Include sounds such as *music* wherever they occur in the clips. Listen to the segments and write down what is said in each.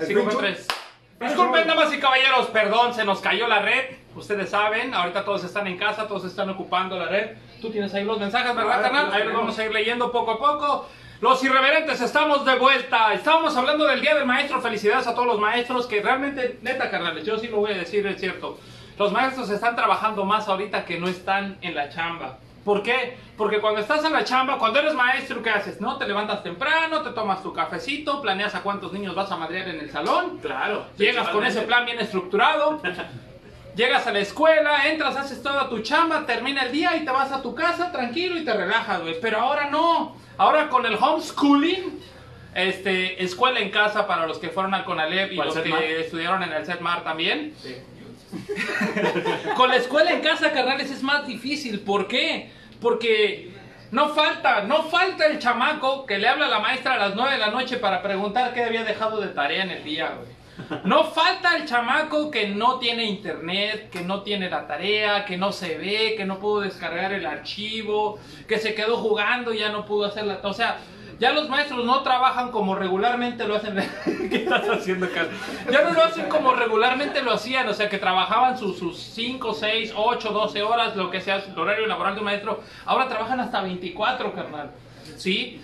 5 con 3. Disculpen, damas y caballeros, perdón, se nos cayó la red. Ustedes saben, ahorita todos están en casa, todos están ocupando la red. Tú tienes ahí los mensajes, ¿verdad, carnal? Ahí los vamos a ir leyendo poco a poco. Los irreverentes, estamos de vuelta. Estábamos hablando del Día del Maestro. Felicidades a todos los maestros que realmente, neta, carnales, yo sí lo voy a decir, es cierto. Los maestros están trabajando más ahorita que no están en la chamba. ¿Por qué? Porque cuando estás en la chamba, cuando eres maestro, ¿qué haces? ¿No? Te levantas temprano, te tomas tu cafecito, planeas a cuántos niños vas a madrear en el salón. Claro. Llegas con ese plan bien estructurado. *laughs* Llegas a la escuela, entras, haces toda tu chamba, termina el día y te vas a tu casa tranquilo y te relajas, güey. Pero ahora no. Ahora con el homeschooling, este, escuela en casa para los que fueron al CONALEP y ¿O al los que estudiaron en el CETMAR también. Sí. *laughs* Con la escuela en casa, carnales, es más difícil. ¿Por qué? Porque no falta, no falta el chamaco que le habla a la maestra a las 9 de la noche para preguntar qué había dejado de tarea en el día. No falta el chamaco que no tiene internet, que no tiene la tarea, que no se ve, que no pudo descargar el archivo, que se quedó jugando y ya no pudo hacer la... O sea, ya los maestros no trabajan como regularmente lo hacen. *laughs* ¿Qué estás haciendo, Carlos? Ya no lo hacen como regularmente lo hacían, o sea, que trabajaban sus, sus 5, 6, 8, 12 horas, lo que sea el horario laboral de un maestro. Ahora trabajan hasta 24, carnal. ¿Sí?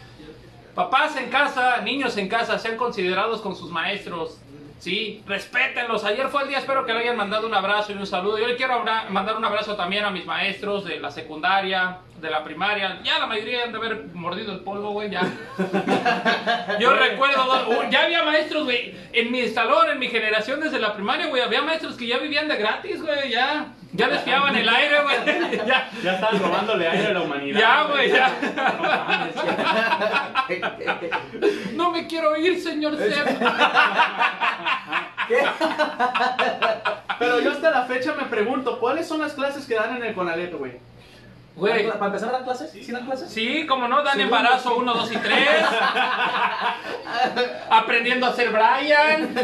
Papás en casa, niños en casa, sean considerados con sus maestros. Sí, respétenlos. Ayer fue el día, espero que le hayan mandado un abrazo y un saludo. Yo le quiero mandar un abrazo también a mis maestros de la secundaria, de la primaria. Ya la mayoría han de haber mordido el polvo, güey, ya. *laughs* Yo recuerdo, ya había maestros, güey, en mi salón, en mi generación desde la primaria, güey, había maestros que ya vivían de gratis, güey, ya. Ya les fiaban el aire, güey. *laughs* Ya, Ya estás robándole aire a la humanidad. ya, güey, *laughs* ya. No me quiero ir, señor Seb. *laughs* Pero yo hasta la fecha me pregunto, ¿cuáles son las clases que dan en el Conalep, güey? Güey, ¿Para empezar dan clases? ¿Sí dan clases? Sí, como no, dan Segundo, embarazo sí. 1, 2 y 3. *laughs* Aprendiendo a ser Brian.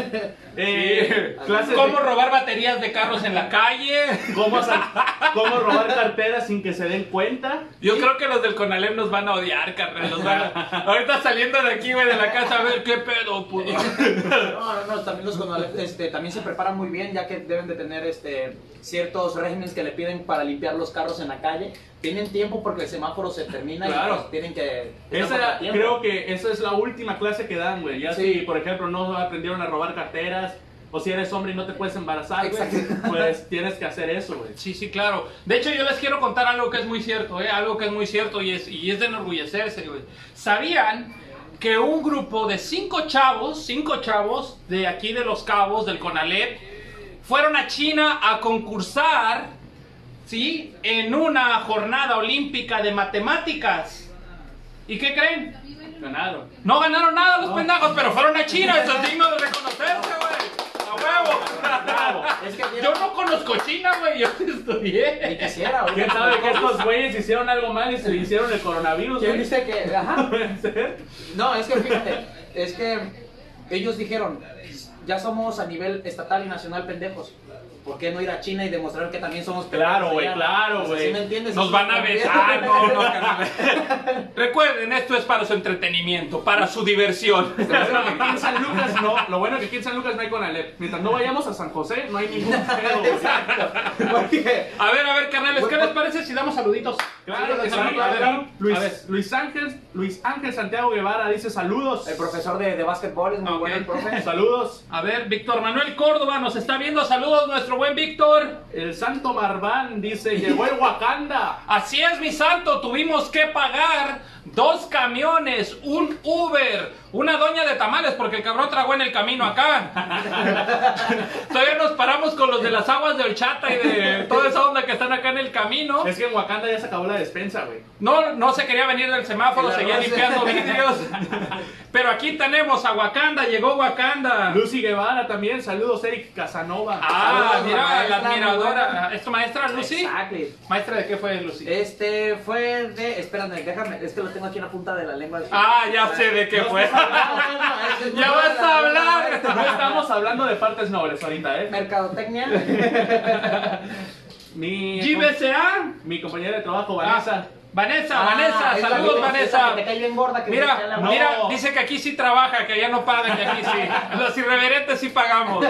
Eh, Sí. clases Cómo de robar baterías de carros en la calle. cómo, *laughs* cómo robar carteras sin que se den cuenta. Yo creo que los del Conalep nos van a odiar, carnal. A- *laughs* Ahorita saliendo de aquí, güey, de la casa, a ver qué pedo, puto. No, no, no, también los Conalep, este, también se preparan muy bien, ya que deben de tener este, ciertos regímenes que le piden para limpiar los carros en la calle. Tienen tiempo porque el semáforo se termina Claro. y pues, tienen que... Esa, creo que esa es la última clase que dan, güey. Ya Sí. si, por ejemplo, no aprendieron a robar carteras, o si eres hombre y no te puedes embarazar, güey, pues tienes que hacer eso, güey. Sí, sí, claro. De hecho, yo les quiero contar algo que es muy cierto, ¿eh? Algo que es muy cierto y es, y es de enorgullecerse, güey. ¿Sabían que un grupo de cinco chavos, cinco chavos de aquí de Los Cabos, del Conalep, fueron a China a concursar, ¿sí? En una jornada olímpica de matemáticas. ¿Y qué creen? Ganaron. No ganaron nada los pendejos, pero fueron a China. Eso es digno de reconocerse, güey. A huevo. Bravo. *laughs* Es que Yo no conozco China, güey. Yo *laughs* Ni estudié. quisiera, güey. ¿Quién sabe que estos güeyes hicieron algo mal y se le *laughs* hicieron el coronavirus, ¿Quién güey? dice que...? Ajá. Puede ser. No, es que fíjate, es que ellos dijeron, ya somos a nivel estatal y nacional pendejos. ¿Por qué no ir a China y demostrar que también somos? Claro, güey, claro, güey. ¿sí me entiendes? Nos van a besar. *laughs* No, no, *laughs* carnal. Recuerden, esto es para su entretenimiento, para su diversión. *laughs* Lo bueno que aquí en San Lucas no, lo bueno que aquí en San Lucas no hay Conalep. Mientras no vayamos a San José, no hay ningún pedo, güey. Porque A ver, a ver, carnales, ¿qué les parece si damos saluditos? Claro que sí, Sí, a ver, a ver. Luis, Luis Ángel, Luis Ángel Santiago Guevara dice saludos. el profesor de, de básquetbol es muy Ok. bueno el profe. Saludos. A ver, Víctor Manuel Córdoba nos está viendo. Saludos, nuestro buen Víctor. El Santo Marván dice, llegó el Wakanda. *laughs* Así es, mi santo, tuvimos que pagar dos camiones, un Uber, una doña de tamales, porque el cabrón tragó en el camino acá. *laughs* Todavía nos paramos con los de las aguas de horchata y de toda esa onda que están acá en el camino. Es que en Wakanda ya se acabó la despensa, güey. No, no se quería venir del semáforo, seguía arroz. limpiando vidrios. *laughs* Pero aquí tenemos a Wakanda, llegó Wakanda. Lucy Guevara también, saludos Eric Casanova. Ah, Saludos, mira, la admiradora. ¿Es tu maestra, Lucy? Exactly. ¿Maestra de qué fue, Lucy? Este fue de. Espérame, déjame. Es que lo tengo aquí en la punta de la lengua. Ah, ya sé de qué fue. *laughs* Ya vas a hablar. No estamos hablando de partes nobles ahorita, ¿eh? Mercadotecnia. *laughs* Mi, GBCA. mi compañera de trabajo, Vanessa. Vanessa, Ah, Vanessa, saludos Vanessa. que te cae bien gorda, que te cae Mira, la- No. mira, dice que aquí sí trabaja, que allá no pagan, que aquí sí. *laughs* Los irreverentes sí pagamos.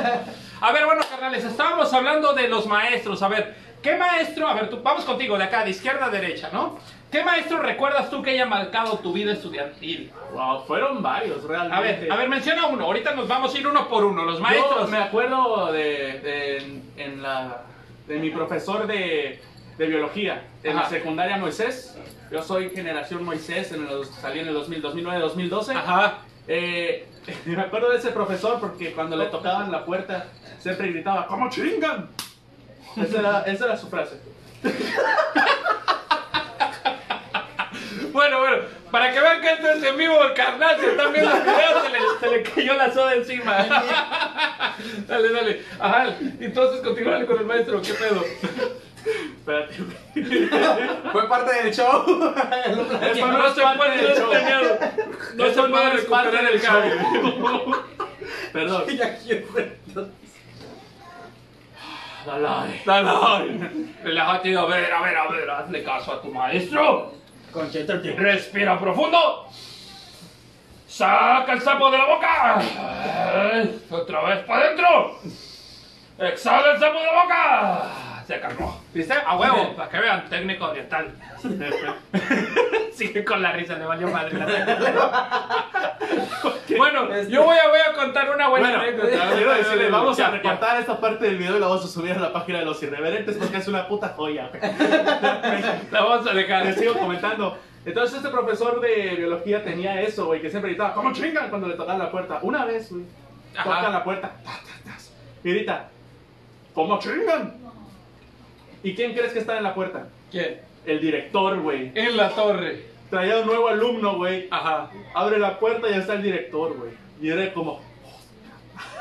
A ver, bueno, carnales, estábamos hablando de los maestros. A ver, ¿qué maestro? A ver, tú, vamos contigo, de acá, de izquierda a derecha, ¿no? ¿Qué maestro recuerdas tú que haya marcado tu vida estudiantil? Wow, fueron varios realmente. A ver, a ver, menciona uno. Ahorita nos vamos a ir uno por uno. Los Yo maestros. me acuerdo de, de- en, en la, de mi profesor de, de biología en Ajá. la secundaria Moisés. Yo soy generación Moisés, en los, salí en el 2000, 2009, 2012. Ajá. Eh, *laughs* me acuerdo de ese profesor porque cuando le tocaban la puerta siempre gritaba, ¿cómo chingan? Esa era, esa era su frase. *laughs* *laughs* Bueno, bueno, para que vean que esto es en vivo, el carnal, si están viendo el video, se le, se le cayó la soda encima. *laughs* dale, dale. Ajá, entonces continúale con el maestro, ¿qué pedo? Espérate. *laughs* Fue parte del show. Eso No, se puede, no del es show. planeado. No se puede recuperar el cable. show. Perdón. Quiero ver. Dale. Dale, relájate, a ver, a ver, a ver, hazle caso a tu maestro. Concéntrate. Respira profundo. Saca el sapo de la boca. Otra vez para adentro. Exhala el sapo de la boca. Se calmó. ¿Viste? A huevo, para que vean, técnico oriental. *laughs* Sigue con la risa, le valió madre la. Bueno, yo voy a, voy a contar una buena Bueno, anécdota. quiero decirles, vamos Ya, a ya. recortar esta parte del video y la vamos a subir a la página de los irreverentes porque es una puta joya. *laughs* La vamos a dejar. Les sigo comentando. Entonces este profesor de biología tenía eso, güey, que siempre gritaba, ¿cómo chingan? Cuando le tocaban la puerta. Una vez, güey, Ajá. tocan la puerta, ta, ta, tas, y grita, ¿cómo chingan? ¿Y quién crees que está en la puerta? ¿Quién? El director, güey. En la torre. Traía un nuevo alumno, güey. Ajá. Abre la puerta y ya está el director, güey. Y era como...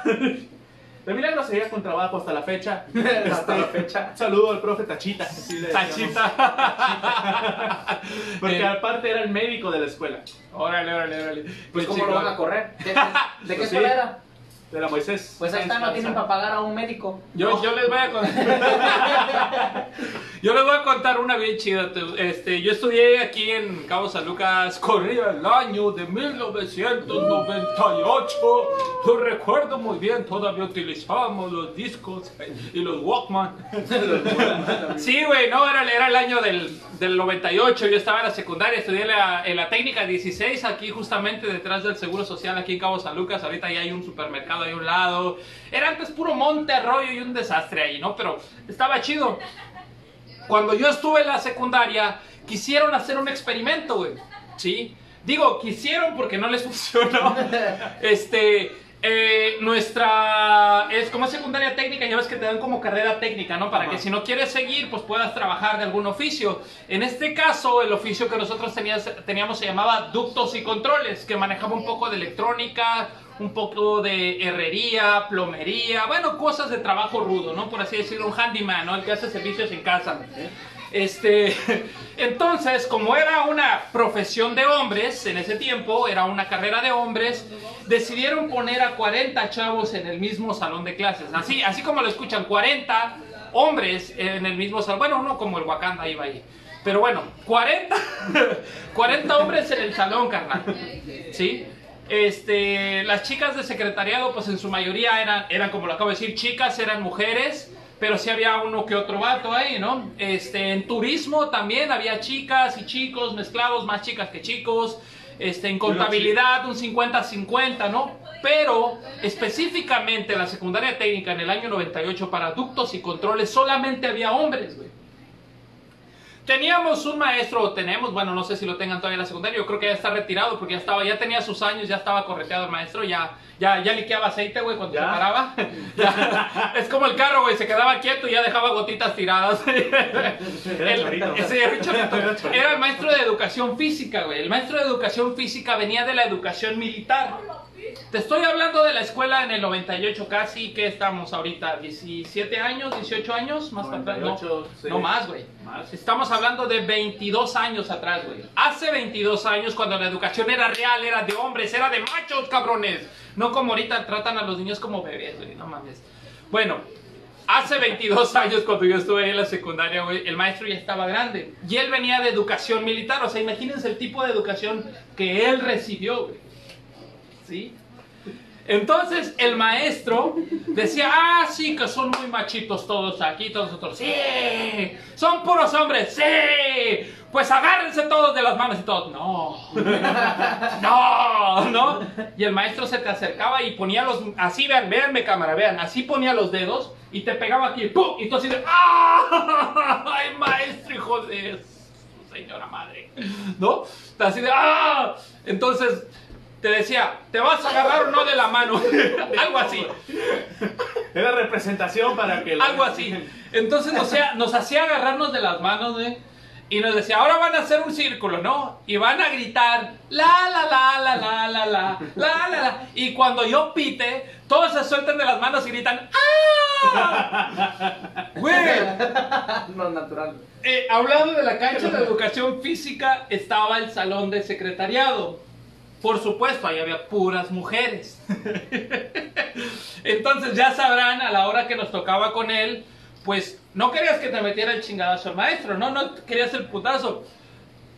De milagro seguía con trabajo hasta la fecha. *laughs* Hasta la Este, fecha. Saludo al profe Tachita. le decíamos. Tachita. *laughs* Porque Eh. aparte era el médico de la escuela. Órale, órale, órale. Pues, ¿cómo lo van a correr? ¿De, de- de *laughs* qué Pues sí. escuela era? De la Moisés. Pues ahí está, no tienen para pagar a un médico. Yo, yo les voy a contar. *laughs* yo les voy a contar una bien chida. Este, yo estudié aquí en Cabo San Lucas. Corría el año de 1998. Lo recuerdo muy bien. Todavía utilizábamos los discos y los Walkman. *laughs* Sí, güey, no, era, era el año del, del 98. Yo estaba en la secundaria, estudié en la, en la técnica 16, aquí justamente detrás del Seguro Social, aquí en Cabo San Lucas. Ahorita ya hay un supermercado ahí a un lado. Era antes puro monte, arroyo y un desastre ahí, ¿no? Pero estaba chido. Cuando yo estuve en la secundaria, quisieron hacer un experimento, güey. ¿Sí? Digo, quisieron porque no les *laughs* funcionó. Este, eh, nuestra, es como secundaria técnica, ya ves que te dan como carrera técnica, ¿no? Para Ajá. que si no quieres seguir, pues puedas trabajar de algún oficio. En este caso, el oficio que nosotros tenías- teníamos se llamaba ductos y controles, que manejaba un poco de electrónica, un poco de herrería, plomería, bueno, cosas de trabajo rudo, ¿no? Por así decirlo, un handyman, ¿no? El que hace servicios en casa. Este, *laughs* entonces, como era una profesión de hombres en ese tiempo, era una carrera de hombres, decidieron poner a 40 chavos en el mismo salón de clases. Así, así como lo escuchan, 40 hombres en el mismo salón. Bueno, uno como el Wakanda iba ahí. Pero bueno, 40, 40 *laughs* hombres en el salón, carnal. ¿Sí? Este, las chicas de secretariado, pues en su mayoría eran, eran, como lo acabo de decir, chicas, eran mujeres, pero sí había uno que otro vato ahí, ¿no? Este, en turismo también había chicas y chicos mezclados, más chicas que chicos. Este, en contabilidad un 50-50, ¿no? Pero específicamente en la secundaria técnica en el año 98 para ductos y controles solamente había hombres, güey. Teníamos un maestro, o tenemos, bueno, no sé si lo tengan todavía en la secundaria, yo creo que ya está retirado porque ya estaba, ya tenía sus años, ya estaba correteado el maestro, ya, ya, ya liqueaba aceite, güey, cuando ¿Ya? se paraba. *laughs* Ya. Es como el carro, güey, se quedaba quieto y ya dejaba gotitas tiradas. *laughs* El- chorrito. ese *laughs* era el chorrito. Era el maestro de educación física, güey. El maestro de educación física venía de la educación militar. Te estoy hablando de la escuela en el 98 casi, que estamos ahorita? 17 años, 18 años, más para atrás. No, 98, sí. no más, güey. Estamos hablando de 22 años atrás, güey. Hace 22 años cuando la educación era real, era de hombres, era de machos, cabrones. No como ahorita tratan a los niños como bebés, güey. No mames. Bueno, Hace 22 años, cuando yo estuve en la secundaria, güey, el maestro ya estaba grande. Y él venía de educación militar. O sea, imagínense el tipo de educación que él recibió, güey. ¿Sí? Entonces el maestro decía, ah, sí, que son muy machitos todos aquí, todos nosotros. Sí, son puros hombres, sí. Pues agárrense todos de las manos y todos. No, no, no. Y el maestro se te acercaba y ponía los, así, vean, véanme cámara, vean, así ponía los dedos y te pegaba aquí, ¡pum! Y tú así de, ¡ah! ¡Ay, maestro, hijo de señora madre! ¿No? Así de, ¡ah! Entonces te decía, ¿te vas a agarrar o no de la mano? *laughs* Algo así. Era representación para que... Algo así. Entonces nos hacía, nos hacía agarrarnos de las manos, güey. Y nos decía, ahora van a hacer un círculo, ¿no? Y van a gritar, la, la, la, la, la, la, la, la, la, la. Y cuando yo pite, todos se sueltan de las manos y gritan, ¡ah! *laughs* Güey, No, natural. eh, hablando de la cancha de educación física, estaba el salón de secretariado. Por supuesto, ahí había puras mujeres. *laughs* Entonces ya sabrán a la hora que nos tocaba con él, pues no querías que te metiera el chingadazo al maestro, no, no querías el putazo.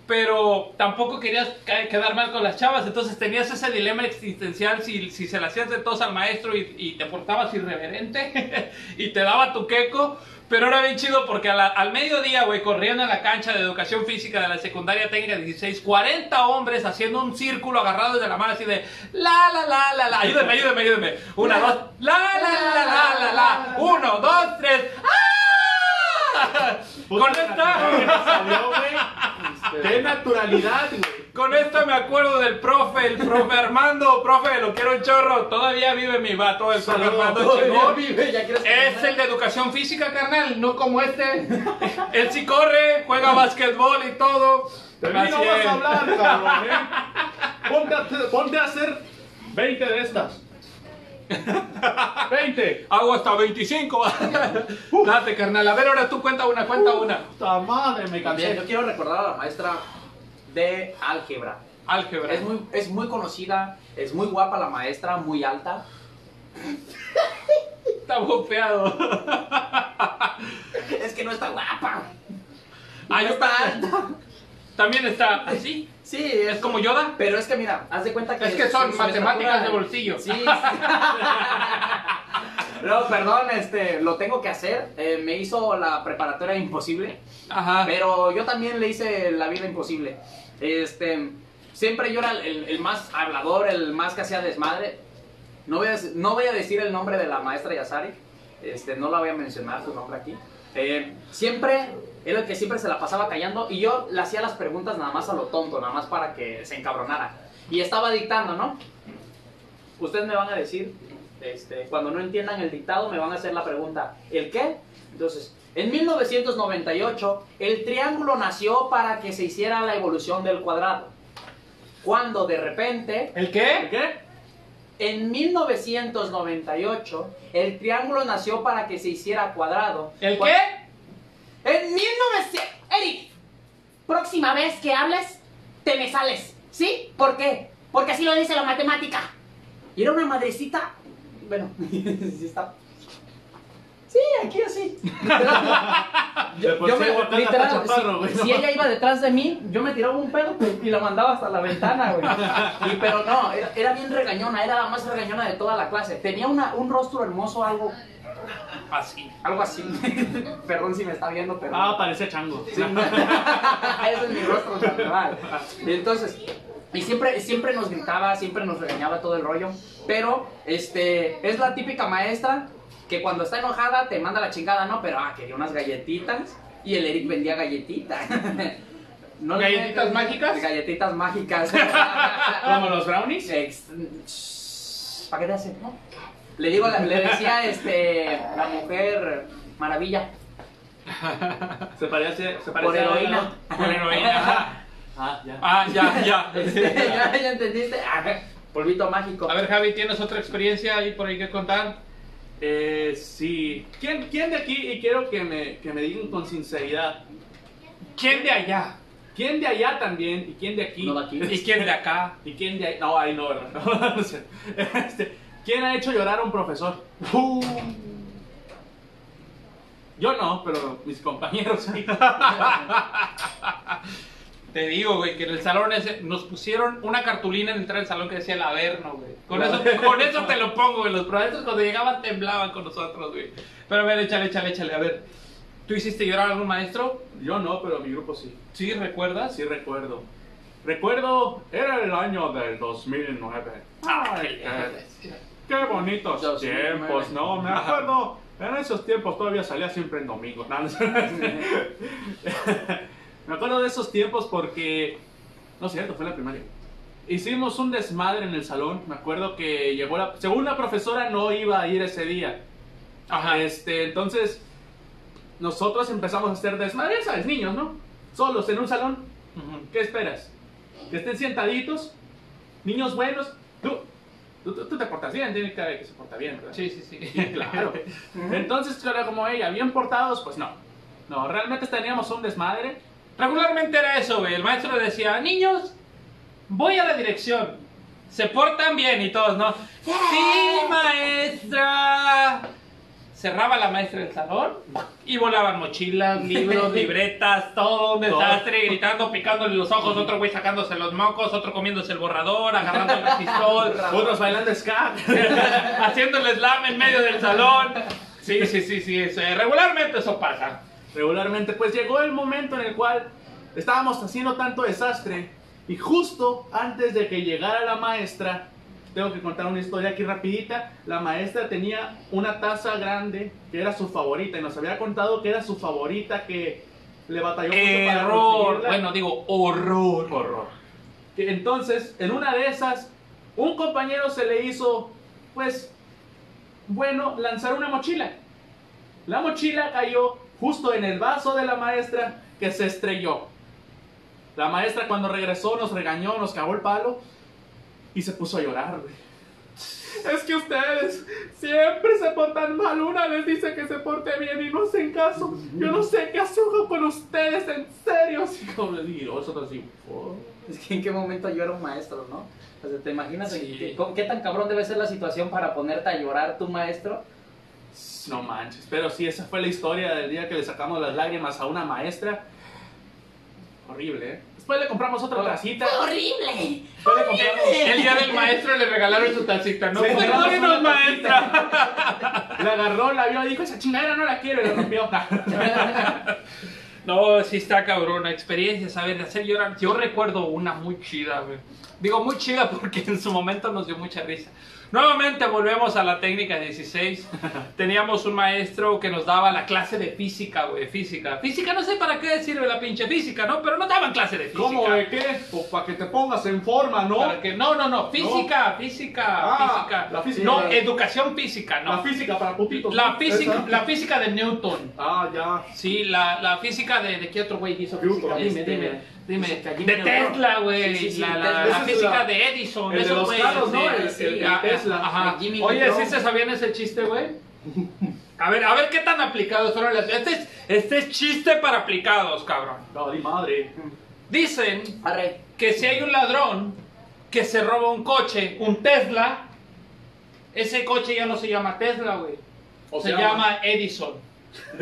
Pero tampoco querías quedar mal con las chavas, entonces tenías ese dilema existencial si, si se la hacías de tos al maestro y, y te portabas irreverente *laughs* y te daba tu queco. Pero era bien chido porque a al mediodía, güey, corriendo en la cancha de educación física de la secundaria técnica 16, 40 hombres haciendo un círculo agarrados de la mano así de la la la la la. Ayúdenme, ayúdenme, ayúdenme. Una, dos, la la la la la la. Uno, dos, tres. ¡Ah! Con esta. güey. ¡Qué naturalidad, güey! Con esto me acuerdo del profe, el profe Armando, profe, lo quiero un chorro, todavía vive mi vato, el profe. Armando No chingón. vive, ya quieres Es el de educación física, carnal, no como este. Él sí corre, juega básquetbol y todo. De mí no vas a hablar, cabrón, ¿eh? Ponte a, ponte a hacer 20 de estas. *laughs* 20. Hago hasta 25. *laughs* Date, carnal. A ver, ahora tú cuenta una, cuenta una. Puta madre, me cansé. yo quiero recordar a la maestra de álgebra. Álgebra. Es muy, es muy conocida, es muy guapa la maestra, muy alta. Está bofeado. *laughs* Es que no está guapa. Ah, no yo está alta. También está así. Sí, Es como Yoda. Pero es que mira, haz de cuenta que. Es que son su- su matemáticas estatura- de bolsillo. Sí. sí. *laughs* no, perdón, este, lo tengo que hacer. Eh, me hizo la preparatoria imposible. Ajá. Pero yo también le hice la vida imposible. Este, siempre yo era el, el más hablador, el más que hacía desmadre. No voy, a, no voy a decir el nombre de la maestra Yasari. Este, no la voy a mencionar su nombre aquí. Eh, siempre era el que siempre se la pasaba callando y yo le hacía las preguntas nada más a lo tonto, nada más para que se encabronara. Y estaba dictando, ¿no? Ustedes me van a decir, este, cuando no entiendan el dictado, me van a hacer la pregunta, ¿el qué? Entonces, en 1998, el triángulo nació para que se hiciera la evolución del cuadrado. Cuando de repente, ¿El qué? ¿Qué? en 1998, el triángulo nació para que se hiciera cuadrado. ¿El qué? En 1900... Eric, próxima vez que hables, te me sales. ¿Sí? ¿Por qué? Porque así lo dice la matemática. Y era una madrecita... Bueno, *laughs* sí está... Sí, aquí así. Sí, Wakanda está chaparro, güey, si, si ella iba detrás de mí, yo me tiraba un pedo y la mandaba hasta la ventana, güey. Y, pero no, era, era bien regañona, era la más regañona de toda la clase. Tenía una, un rostro hermoso, algo, Así. algo así. *laughs* Perdón si me está viendo, pero... Ah, parecía chango. Sí. *laughs* Ese es mi rostro natural. Y entonces, y siempre, siempre nos gritaba, siempre nos regañaba todo el rollo. Pero, este, es la típica maestra que cuando está enojada te manda la chingada, ¿no? Pero, ah, quería unas galletitas. Y el Eric vendía galletitas. *laughs* ¿No le- ¿Galletitas mágicas? Galletitas mágicas. Como los brownies. Ex- ¿Para qué te hacen? no? Le digo, le decía, este, la mujer maravilla. Se parece, se parece Por a- heroína. Por heroína. *laughs* Ah, ya. Ah, ya, ya. *laughs* ¿Ya, ya entendiste? Ah, polvito mágico. A ver, Javi, ¿tienes otra experiencia ahí por ahí que contar? Eh, sí. ¿Quién, ¿Quién de aquí, y quiero que me, que me digan con sinceridad, ¿Quién de allá? quién de allá también y quién de aquí? No de aquí. ¿Y quién de acá? *laughs* ¿Y quién de ahí? No, ahí no, ¿verdad? No, no sé. Este, ¿Quién ha hecho llorar a un profesor? Uh. Yo no, pero mis compañeros sí. *laughs* Te digo, güey, que en el salón ese nos pusieron una cartulina en entrar al salón que decía el Averno, güey. Con eso, *laughs* con eso te lo pongo, güey. Los profesores cuando llegaban temblaban con nosotros, güey. Pero a ver, échale, échale, échale. A ver, ¿tú hiciste llorar a algún maestro? Yo no, pero mi grupo sí. ¿Sí? ¿Recuerdas? Sí recuerdo. Recuerdo, era el año del 2009. Ay, qué, qué bonitos 2009. tiempos, ¿no? Me acuerdo, en esos tiempos todavía salía siempre en domingo. No. *laughs* Me acuerdo de esos tiempos porque, no es cierto, fue la primaria. Hicimos un desmadre en el salón. Me acuerdo que llegó la, según la profesora no iba a ir ese día. Ajá. Este, entonces, nosotros empezamos a hacer desmadre, ya ¿sabes? Niños, ¿no? Solos en un salón. ¿Qué esperas? Que estén sentaditos, niños buenos. Tú, tú, tú- tú te portas bien, tiene cara de que se porta bien, ¿verdad? Sí, sí, sí. Sí, claro. *laughs* Entonces, era como ella, bien portados, pues no. No, realmente teníamos un desmadre. Regularmente era eso, güey. El maestro decía, niños, voy a la dirección. Se portan bien y todos, ¿no? Sí, maestra. Cerraba la maestra el salón y volaban mochilas, libros, *laughs* libretas, todo un desastre, gritando, picándole los ojos, otro güey sacándose los mocos, otro comiéndose el borrador, agarrando el pistol, *laughs* Otros bailando ska. *laughs* haciendo el slam en medio del salón. Sí, sí, sí, sí, eso, eh, regularmente eso pasa. Regularmente, pues llegó el momento en el cual estábamos haciendo tanto desastre y justo antes de que llegara la maestra, tengo que contar una historia aquí rapidita, la maestra tenía una taza grande que era su favorita y nos había contado que era su favorita que le batalló mucho para conseguirla. bueno, digo, horror. horror. Que entonces, en una de esas, un compañero se le hizo, pues, bueno, lanzar una mochila. La mochila cayó justo en el vaso de la maestra que se estrelló. La maestra cuando regresó nos regañó, nos cagó el palo y se puso a llorar, güey. Es que ustedes siempre se portan mal. Una les dice que se porte bien y no hacen caso. Yo no sé qué hago con ustedes, en serio. Así como le digo, nosotros así, "Oh". Es que en qué momento yo era un maestro, ¿no? O sea, ¿te imaginas Sí. qué, qué tan cabrón debe ser la situación para ponerte a llorar tu maestro? No manches, pero sí, esa fue la historia del día que le sacamos las lágrimas a una maestra. Horrible, ¿eh? Después le compramos otra tacita. ¡Horrible! Después le compramos... El día del maestro le regalaron su tacita, ¿no? Sí, Perdónenos, una maestra. *laughs* La agarró, la vio y dijo, esa chingadera no la quiero y la rompió. *laughs* No, sí está cabrona. Experiencias, a ver, de hacer llorar. Yo recuerdo una muy chida, güey. Digo muy chida porque en su momento nos dio mucha risa. Nuevamente volvemos a la técnica 16. Teníamos un maestro que nos daba la clase de física, güey, física. Física, no sé para qué sirve la pinche física, ¿no? Pero nos daban clase de física. ¿Cómo de qué? Pues para que te pongas en forma, ¿no? Para que- no, no, no, física, física, Ah, física. la física. No, educación física, La no. física para putitos. La ¿no? física, Esa. la física de Newton. Ah, ya. Sí, la, la física de, de qué otro güey hizo Newton. física. Dime, dime, dime. Jimmy De. Tesla, güey. Sí, sí, la, la- física la- de Edison. el de los ¿no? de- El- sí, el- el ah, Tesla. Ajá. El Jimmy Oye. ¿sí se sabían ese chiste, güey? *laughs* A ver, a ver qué tan aplicados fueron las... Este es, este es chiste para aplicados, cabrón. No, di madre. Dicen Arre. que si hay un ladrón que se roba un coche, un Tesla, ese coche ya no se llama Tesla, güey. O se sea, llama Edison. *laughs*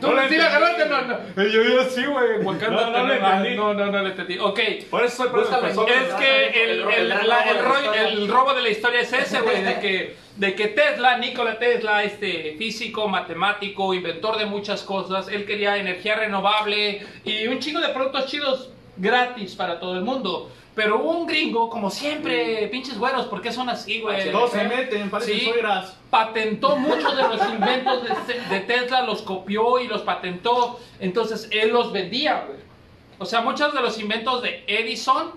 Le robó. ¿Tú No sí la agarraste? No, no. Yo, yo sí, güey. Wakanda No, no tenía- entendí. No, no, no lo entendí. Ok. Por eso soy profesor. Es que el, El- el, el la- robo el de la ro- historia. el robo de la historia es ese, güey, de *laughs* que, de que Tesla, Nikola Tesla, este físico, matemático, inventor de muchas cosas, él quería energía renovable y un chingo de productos chidos gratis para todo el mundo. Pero un gringo, como siempre, pinches güeros, ¿por qué son así, güey? Todos se meten, parecen Sí. suegras. patentó muchos de los inventos de, de Tesla, los copió y los patentó, entonces él los vendía, güey. O sea, muchos de los inventos de Edison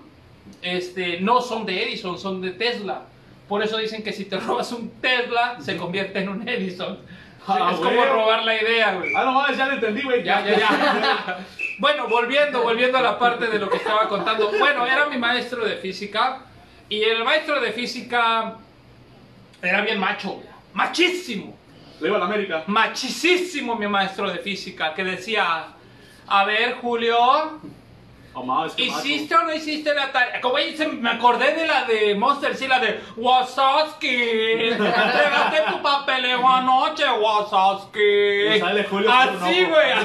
este, no son de Edison, son de Tesla. Por eso dicen que si te robas un Tesla, se convierte en un Edison. Ah, es como robar la idea, güey. Ah, no ya lo entendí, güey. Ya, ya, ya. *laughs* Bueno, volviendo, volviendo a la parte de lo que estaba contando. Bueno, era mi maestro de física. Y el maestro de física era bien macho, machísimo. Le iba a la América. Machisísimo mi maestro de física que decía, a ver Julio, Que macho. ¿Hiciste o no hiciste la tarea? Como me acordé de la de Monster, sí, la de Wasowski. Entregaste tu papeleo anoche, Wasowski. Sale Julio Así, güey. *laughs*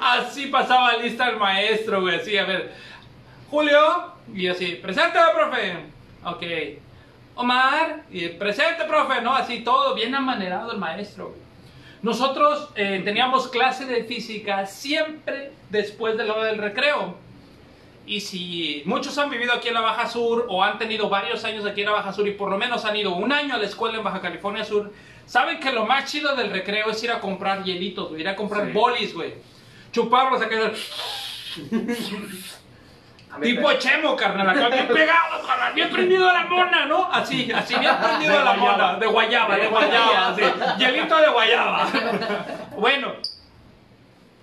Así pasaba lista el maestro, güey. Así, a ver. Julio. Y así, presente, profe. Ok. Omar. Y presente, profe. No, así todo, bien amanerado el maestro, güey. Nosotros eh, teníamos clase de física siempre después de la hora del recreo. Y si muchos han vivido aquí en la Baja Sur o han tenido varios años aquí en la Baja Sur y por lo menos han ido un año a la escuela en Baja California Sur, saben que lo más chido del recreo es ir a comprar hielitos, güey, ir a comprar Sí. bolis, güey. Chuparlos acá. *laughs* Tipo chemo, carnal, acá bien pegado, carnal, bien prendido a la mona, ¿no? Así, así bien prendido a la mona, de guayaba, de guayaba, *laughs* así, hielito de guayaba. Bueno,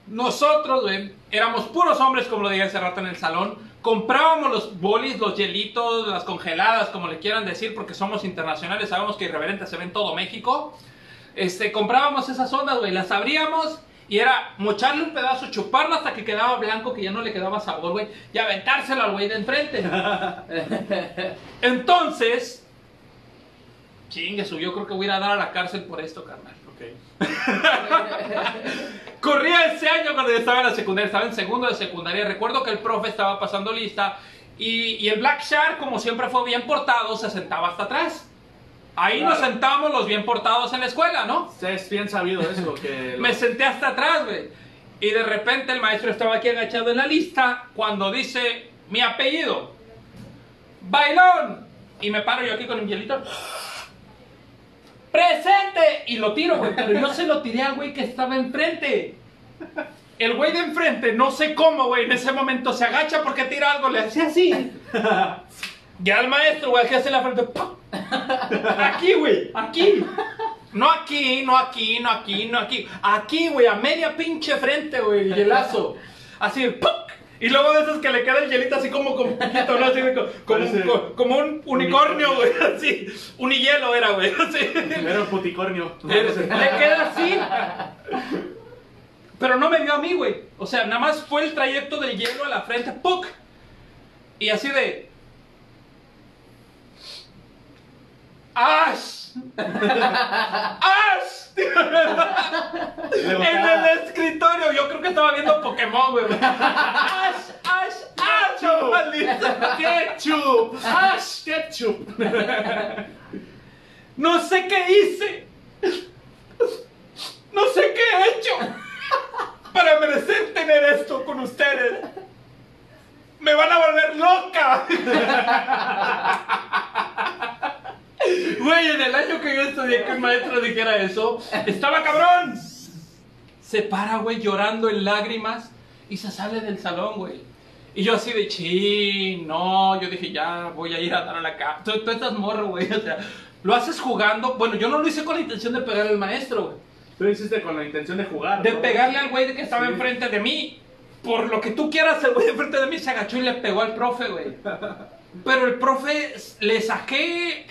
nosotros, güey, éramos puros hombres, como lo dije hace rato en el salón, comprábamos los bolis, los hielitos, las congeladas, como le quieran decir, porque somos internacionales, sabemos que irreverente se ve en todo México. Este, comprábamos esas ondas, güey, las abríamos y era mocharle un pedazo, chuparlo hasta que quedaba blanco, que ya no le quedaba sabor, güey, y aventárselo al güey de enfrente. *laughs* Entonces, chingue yo creo que voy a ir a dar a la cárcel por esto, carnal. Ok. *laughs* Corría ese año cuando yo estaba en la secundaria, estaba en segundo de secundaria. Recuerdo que el profe estaba pasando lista y, y el Black Shark, como siempre fue bien portado, se sentaba hasta atrás. Ahí nos Claro. sentamos los bien portados en la escuela, ¿no? Es bien sabido eso, que... *laughs* Me senté hasta atrás, güey. Y de repente el maestro estaba aquí agachado en la lista cuando dice mi apellido. Bailón. Y me paro yo aquí con un hielito. ¡Presente! Y lo tiro, güey. Pero yo se lo tiré al güey que estaba enfrente. El güey de enfrente, no sé cómo, güey, en ese momento se agacha porque tira algo, le hacía así. *laughs* Ya al maestro, güey, que hace la frente. ¡pum! *laughs* Aquí, güey, aquí. No aquí, no aquí, no aquí, no aquí. Aquí, güey, a media pinche frente, güey, el hielazo. Así, ¡pum! Y luego de esos que le queda el hielito así como con poquito, ¿no? Así, como, Parece- co- como un unicornio, güey, así. Un hielo era, güey, *laughs* así. Era un puticornio. Le *laughs* le queda así. Pero no me dio a mí, güey. O sea, nada más fue el trayecto del hielo a la frente. ¡Puc! Y así de. ¡Ash! *laughs* ¡Ash! en el escritorio. Yo creo que estaba viendo Pokémon, güey. ¡Ash! ¡Ash! ¡Ash! Ketchup. maldito! ¡Ketchup! ¡Ash! ¡Ketchup! No sé qué hice. No sé qué he hecho para merecer tener esto con ustedes. Me van a volver loca. Güey, en el año que yo estudié que un maestro dijera eso, estaba cabrón. Se para, güey, llorando en lágrimas y se sale del salón, güey. Y yo así de, chi, no, yo dije, ya voy a ir a dar a la cama. Tú, tú estás morro, güey, o sea, lo haces jugando. Bueno, yo no lo hice con la intención de pegarle al maestro, güey. Tú lo hiciste con la intención de jugar. De ¿no? pegarle al güey que estaba Sí. enfrente de mí. Por lo que tú quieras, el güey enfrente de mí se agachó y le pegó al profe, güey. *laughs* Pero el profe le saqué.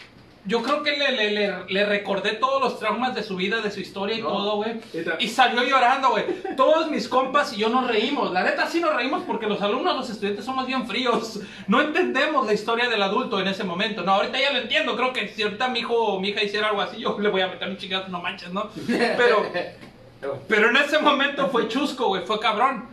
Yo creo que le, le, le, le recordé todos los traumas de su vida, de su historia y No. todo, güey. Y salió llorando, güey. Todos mis compas y yo nos reímos. La neta sí nos reímos porque los alumnos, los estudiantes somos bien fríos. No entendemos la historia del adulto en ese momento. No, ahorita ya lo entiendo. Creo que si ahorita mi hijo o mi hija hiciera algo así, yo le voy a meter un chingazo, no manches, ¿no? *laughs* Pero, pero en ese momento fue chusco, güey, fue cabrón.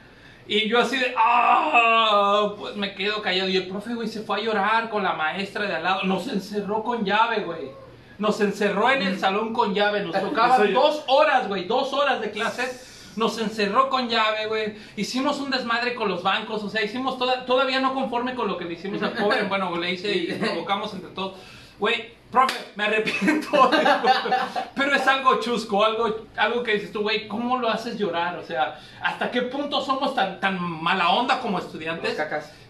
Y yo así de, ah, pues me quedo callado. Y el profe, güey, se fue a llorar con la maestra de al lado. Nos encerró con llave, güey. Nos encerró en el salón con llave. Nos *laughs* tocaban dos horas, güey, dos horas de clase. Nos encerró con llave, güey. Hicimos un desmadre con los bancos. O sea, hicimos toda, todavía no conforme con lo que le hicimos al pobre. *laughs* Bueno, le hice y provocamos entre todos. Güey, profe, me arrepiento. *laughs* Pero es algo chusco, algo, algo que dices tú, güey, ¿cómo lo haces llorar? O sea, ¿hasta qué punto somos tan, tan mala onda como estudiantes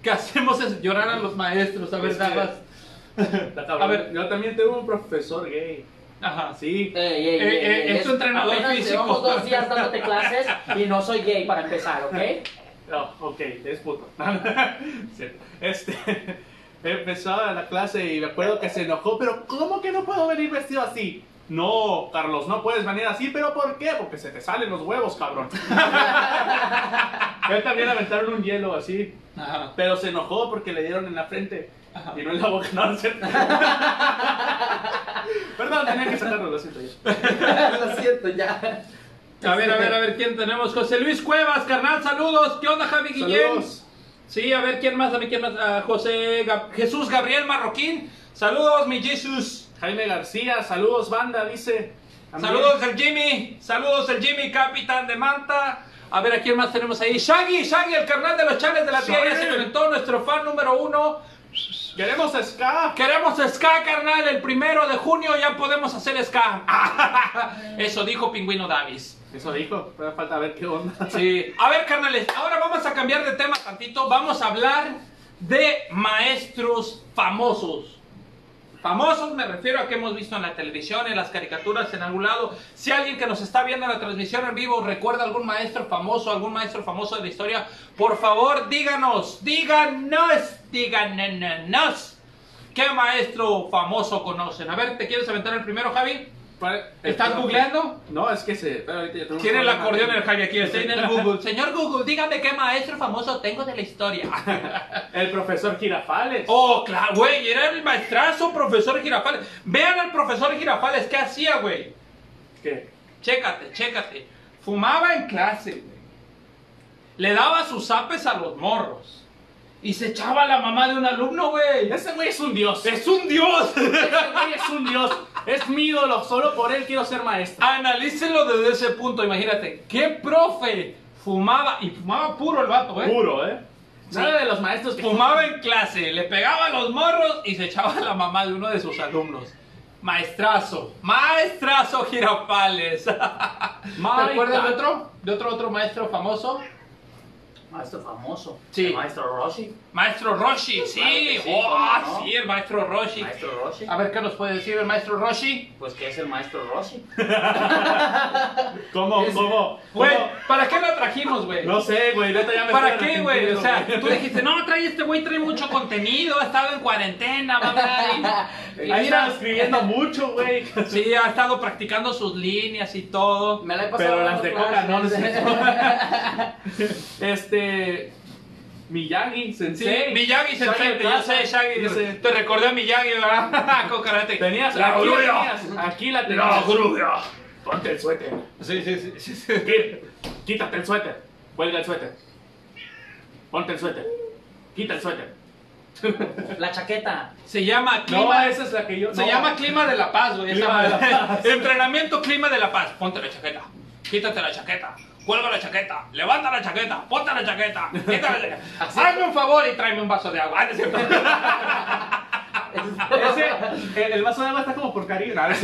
que hacemos es llorar a los maestros? A ver. *laughs* A ver. yo también tengo un profesor gay. Ajá. Sí. Ey, ey, Eh, ey, eh, ey, es tu entrenador apenas físico. Llevamos dos *laughs* días dándote clases y no soy gay para empezar, ¿ok? No, ok, es puto. Este, empezó la clase y me acuerdo que se enojó, pero ¿cómo que no puedo venir vestido así? No, Carlos, no puedes venir así, pero ¿por qué? Porque se te salen los huevos, cabrón. *laughs* Él también aventaron un hielo así, Ajá. pero se enojó porque le dieron en la frente Ajá. y no en la boca. No. *laughs* Perdón, tenía que sacarlo, lo siento yo. *laughs* Lo siento, ya. A ver, a ver, a ver, ¿quién tenemos? José Luis Cuevas, carnal, saludos. ¿Qué onda, Javi Guillén? Saludos. Sí, a ver, ¿quién más? A ver, ¿quién más? José Gab- Jesús Gabriel Marroquín. Saludos, mi Jesús. Jaime García, saludos, banda, dice. También. Saludos el Jimmy. Saludos el Jimmy, capitán de Manta. A ver, ¿a quién más tenemos ahí? Shaggy, Shaggy, el carnal de los chales de la tía. Ya se conectó nuestro fan número uno. Queremos ska. Queremos ska, carnal. El primero de junio ya podemos hacer ska. *laughs* Eso dijo Pingüino Davis. Eso dijo, pero falta ver qué onda. *laughs* Sí. A ver, carnales, ahora vamos a cambiar de tema tantito. Vamos a hablar de maestros famosos. Famosos me refiero a que hemos visto en la televisión, en las caricaturas, en algún lado. Si alguien que nos está viendo en la transmisión en vivo recuerda algún maestro famoso, algún maestro famoso de la historia, por favor díganos, díganos, díganos. ¿Qué maestro famoso conocen? A ver, ¿te quieres aventar el primero, Javi? ¿Estás googleando? No, es que se. pero ahorita ya tengo un Tiene el acordeón el Javi aquí, está en el Google. *laughs* Señor Google, dígame qué maestro famoso tengo de la historia. *laughs* El profesor Girafales. Oh, claro, güey, era el maestrazo profesor Girafales. Vean al profesor Girafales, ¿qué hacía, güey? ¿Qué? Chécate, chécate. Fumaba en clase, güey. Le daba sus apes a los morros. Y se echaba la mamá de un alumno, güey. Ese güey es un dios. ¡Es un dios! Ese güey es un dios. Es mi ídolo. Solo por él quiero ser maestro. Analícenlo desde ese punto, imagínate. ¿Qué profe fumaba? Y fumaba puro el vato, ¿eh? Puro, ¿eh? Nada de los maestros que Fumaba en clase, le pegaba a los morros y se echaba a la mamá de uno de sus alumnos. Maestrazo, maestrazo Girafales. *laughs* My ¿Recuerdas de otro? ¿De otro otro maestro famoso? Maestro famoso. Sí. El maestro Roshi. Maestro Roshi, sí. Claro que sí, oh, sí, el maestro Roshi. Maestro Roshi. A ver qué nos puede decir el maestro Roshi. Pues, ¿qué es el maestro Roshi? *laughs* ¿Cómo? Es- ¿Cómo? Güey. ¿para qué lo trajimos, güey? No sé, güey. neta ya me ¿Para qué, güey? O sea, tú dijiste, no, trae este güey, trae mucho contenido, ha estado en cuarentena, va a hablar *laughs* y- mira, estaba escribiendo mucho, güey. Sí, ha estado practicando sus líneas y todo. Me la he pasado. Pero las de coca no, no cierto. *laughs* Este. Miyagi, Sí, Sensei. Miyagi Shaggy Sensei, yo sé, Shaggy. Te recordé a Miyagi, ¿verdad? *laughs* Con karate. Tenías, la aquí la tenías, aquí la tenías. grulla. Ponte el suéter. Sí, sí, sí, sí, sí. Quí- Quítate el suéter. Cuelga el suéter. Ponte el suéter. Quita el suéter. La chaqueta. Se llama No, clima. esa es la que yo. Se no. llama clima de la paz, güey. esa Clima de la paz. *laughs* Entrenamiento clima de la paz. Ponte la chaqueta. Quítate la chaqueta. Cuelga la chaqueta. Levanta la chaqueta. Ponte la chaqueta. *laughs* Quita la chaqueta. Hazme un favor y tráeme un vaso de agua. No es cierto. Ese, el, el vaso de agua está como por cierto. *laughs*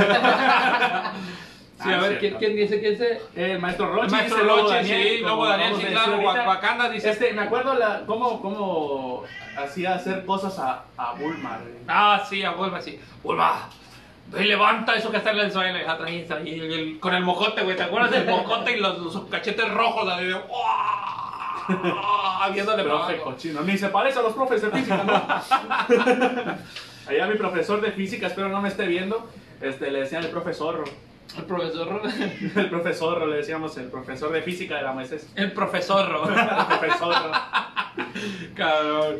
Sí, a Ah, ver, es ¿quién, quién dice? ¿Quién dice? El maestro Rochi. El maestro Daniel, sí, Lobo Daniel, sí, claro. Wakanda dice- Este, me acuerdo la, cómo, cómo hacía hacer cosas a, a Bulma. güey. Ah, sí, a Bulma, sí. Bulma, levanta eso que está en el suelo. y y el- con el mojote, güey. ¿Te acuerdas del mojote y los, los cachetes rojos? Así de, abajo. cochino. Ni se parece a los profes de física, ¿no? *laughs* Allá mi profesor de física, espero no me esté viendo, este, le decían el profesor. El profesor. *laughs* El profesor, le decíamos el profesor de física de la maestra. El profesor. *laughs* El profesor. Cabrón.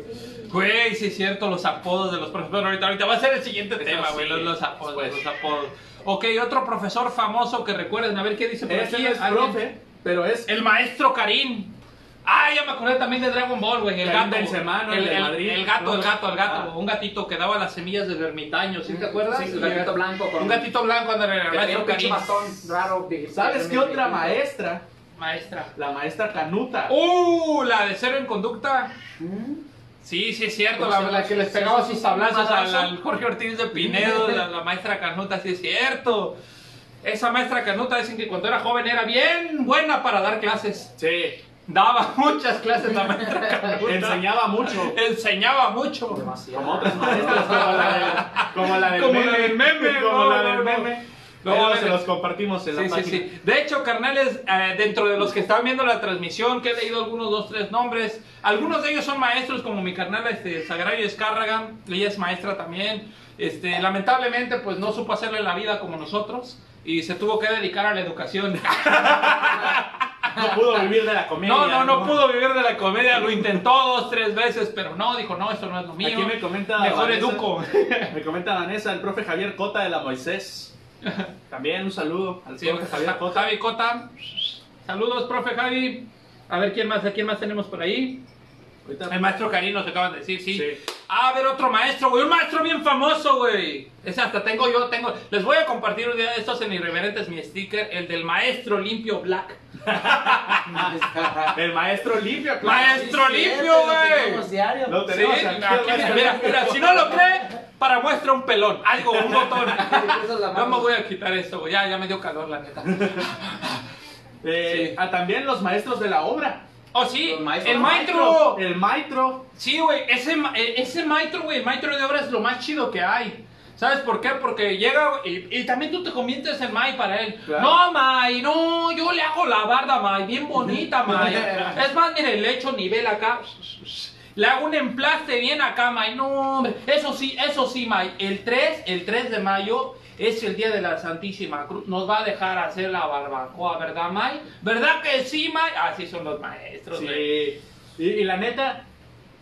Güey, sí es cierto, los apodos de los profesores. Ahorita, ahorita va a ser el siguiente Eso tema, güey, sí, los, los apodos, pues. los apodos. Ok, otro profesor famoso que recuerden, a ver qué dice por Ese aquí. no es ¿Alguien? profe, pero es El maestro Karim. Ah, ya me acordé también de Dragon Ball, güey. El gato. Benzema, ¿no? el, El Madrid, el gato, ¿no? el gato, el gato. Ah. Un gatito que daba las semillas del ermitaño, ¿sí te acuerdas? Sí, un gatito blanco con Un gatito blanco, ándale, el un bastón raro. ¿Sabes qué otra maestra? Maestra. La maestra Canuta. ¡Uh! La de cero en conducta. Mm. Sí, sí es cierto, ¿Cómo la, que les Sí, pegaba sí, sus sí, tablazos al Jorge Ortiz de Pinedo, la, la maestra Canuta, sí es cierto. Esa maestra Canuta dicen que cuando era joven era bien buena para dar clases. Sí. Daba muchas clases la maestra Canuta. Enseñaba mucho. Enseñaba mucho. Demasiado. Como otras maestras, como la, de- como la del Como meme. la del meme, Como no, la del meme. Luego se los compartimos en la Sí, sí, página. sí. De hecho, carnales, eh, dentro de los que están viendo la transmisión, que he leído algunos, dos, tres nombres, algunos de ellos son maestros, como mi carnal este, Sagrario Escárraga, ella es maestra también. Este, lamentablemente, pues no supo hacerle la vida como nosotros y se tuvo que dedicar a la educación. *laughs* No pudo vivir de la comedia. No, no, no pudo vivir de la comedia, lo intentó dos, tres veces, pero no, dijo, no, esto no es lo mío. Aquí me comenta Mejor Vanessa- educo. *laughs* Me comenta Vanessa, el profe Javier Cota de la Moisés. También un saludo al Sí, profe Javier Ja- Cota. Javi Cota. Saludos, profe Javi. A ver quién más, a quién más tenemos por ahí. El maestro Karino se acaban de decir, sí. Sí. Ah, a ver, otro maestro, güey. Un maestro bien famoso, güey. Ese hasta tengo yo, tengo. Les voy a compartir un día de estos en Irreverentes mi sticker, el del maestro limpio black. *laughs* El maestro limpio, claro. Maestro Sí, limpio, cierto, lo güey. tenemos diario. Lo Sí, tenemos aquí, aquí, mira, mira, si no lo cree, para muestra un pelón, algo, un botón. *laughs* Es No me voy a quitar esto, güey. Ya, ya me dio calor, la neta. *laughs* Eh, Sí. ah, también los maestros de la obra. Oh, sí, Los maestros. el maestro. El maestro. Sí, güey, ese, eh, ese maestro, güey, el maestro de obra es lo más chido que hay. ¿Sabes por qué? Porque llega y, y también tú te conviertes en Mai para él. Claro. No, Mai, no, yo le hago la barda, Mai, bien bonita, Mai. *laughs* es más, mire, le echo nivel acá. Le hago un emplaste bien acá, Mai. No, hombre, eso sí, eso sí, Mai. El 3, el 3 de mayo es el día de la Santísima Cruz. Nos va a dejar hacer la barbacoa, ¿verdad, Mai? ¿Verdad que sí, Mai? Así son los maestros, güey. Sí. Y, y la neta,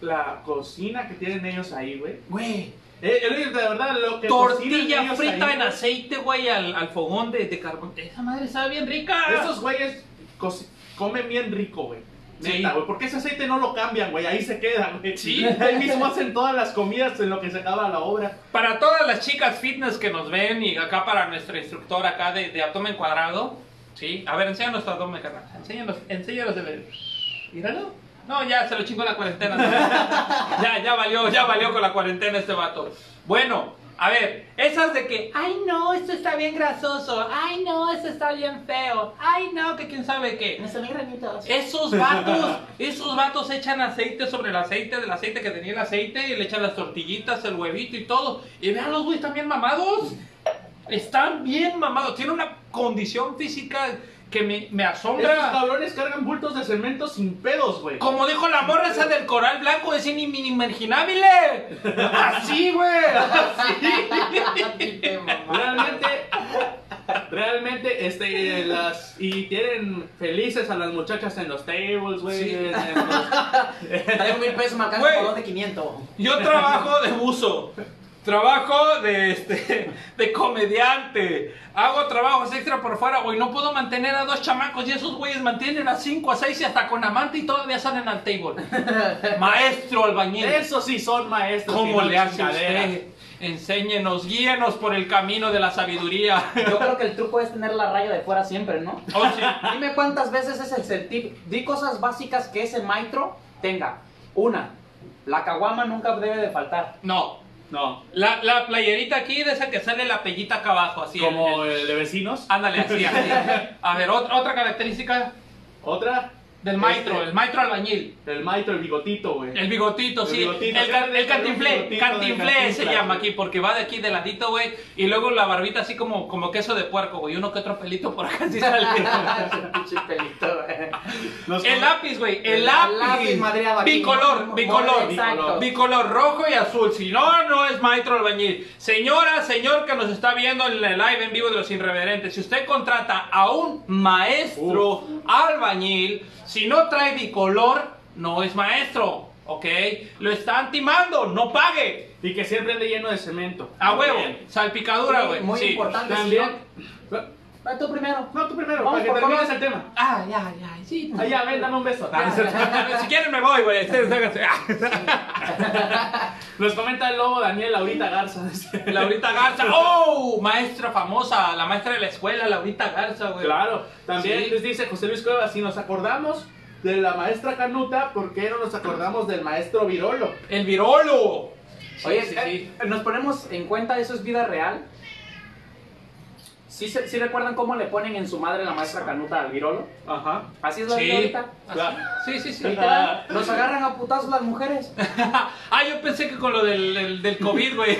la cocina que tienen ellos ahí, güey. Güey. Eh, eh, de verdad, lo que Tortilla frita ahí, en aceite, güey, al, al fogón de, de carbón. Esa madre sabe bien rica. Esos güeyes co- comen bien rico, güey. Neta, güey. Porque ese aceite no lo cambian, güey. Ahí se queda, güey. Sí. Ahí mismo hacen todas las comidas en lo que se acaba la obra. Para todas las chicas fitness que nos ven y acá para nuestro instructor acá de, de abdomen cuadrado. Sí. A ver, enséñanos tu abdomen, carnal. Enséñanos, enséñanos de. Míralo. No, ya se lo chingó la cuarentena. *laughs* ya, ya valió, ya valió con la cuarentena este vato. Bueno, a ver, esas de que, ay no, esto está bien grasoso, ay no, esto está bien feo, ay no, que quién sabe qué. Me salí granitos. Esos vatos, esos vatos echan aceite sobre el aceite del aceite que tenía el aceite y le echan las tortillitas, el huevito y todo. Y vean los güeyes también mamados. Están bien mamados. Tienen una condición física que me, me Estos asombra. cabrones cargan bultos de cemento sin pedos, güey. Como dijo la morra esa del coral blanco, es inimaginable. Así, güey. Así. *laughs* Realmente, realmente, este, las, y tienen felices a las muchachas en los tables, güey. Sí. *laughs* los- Traigo mil pesos marcando Güey. un balón de 500. Yo trabajo de buzo. Trabajo de este *laughs* de comediante. Hago trabajos extra por fuera, güey. No puedo mantener a dos chamacos y esos güeyes mantienen a cinco, a seis y hasta con amante y todavía salen al table. *laughs* Maestro albañil. Eso sí son maestros. ¿Cómo le hace usted? Enséñenos, guíenos por el camino de la sabiduría. Yo creo que el *laughs* truco es tener la raya de fuera siempre, ¿no? Oh, sí. Dime cuántas veces es el tip. Di cosas básicas que ese maestro tenga. Una, la caguama nunca debe de faltar. No. No, La, la playerita aquí de esa que sale la pellita acá abajo, así. como el- el- el de vecinos. Ándale, así, así. *laughs* A ver, otra, otra característica Otra, del maestro, Este. el maestro albañil. el maestro, el bigotito, güey. El bigotito, El sí. bigotito, el, ca- el cantinflé. Cantinflé se llama aquí porque va de aquí de ladito, güey. Y luego la barbita así como, como queso de puerco, güey. Uno que otro pelito por acá así sale. *laughs* Pinche pelito, güey. Los el lápiz, güey. El El lápiz. lápiz madreado aquí. Bicolor, bicolor. Exacto. Bicolor rojo y azul. Si no, no es maestro albañil. Señora, señor que nos está viendo en el live en vivo de los irreverentes, si usted contrata a un maestro albañil, si no trae bicolor, no es maestro. ¿Ok? Lo están timando, no pague. Y que siempre ande lleno de cemento. A huevo, salpicadura, Muy- güey. Muy sí. importante. si También. Va tú primero. No, tú primero, Vamos para que termines el tema. Ah, ya, ya, sí. Ah, ya, ven, dame un beso. *laughs* Si quieren me voy, güey. *laughs* Nos comenta el lobo Daniel Laurita Garza. *laughs* Laurita Garza. ¡Oh! Maestra famosa, la maestra de la escuela, Laurita Garza, güey. Claro, también Sí. les dice José Luis Cuevas, si nos acordamos de la maestra Canuta, ¿por qué no nos acordamos del maestro Virolo? El virolo. Oye, sí, eh, nos ponemos en cuenta, eso es vida real. ¿Sí, se- sí recuerdan cómo le ponen en su madre la maestra Canuta al virolo? Ajá. Así es la Sí. vida ahorita. Claro. Sí, sí, sí. Literal, nos agarran a putazos las mujeres. *laughs* Ah, yo pensé que con lo del, del, del COVID, güey.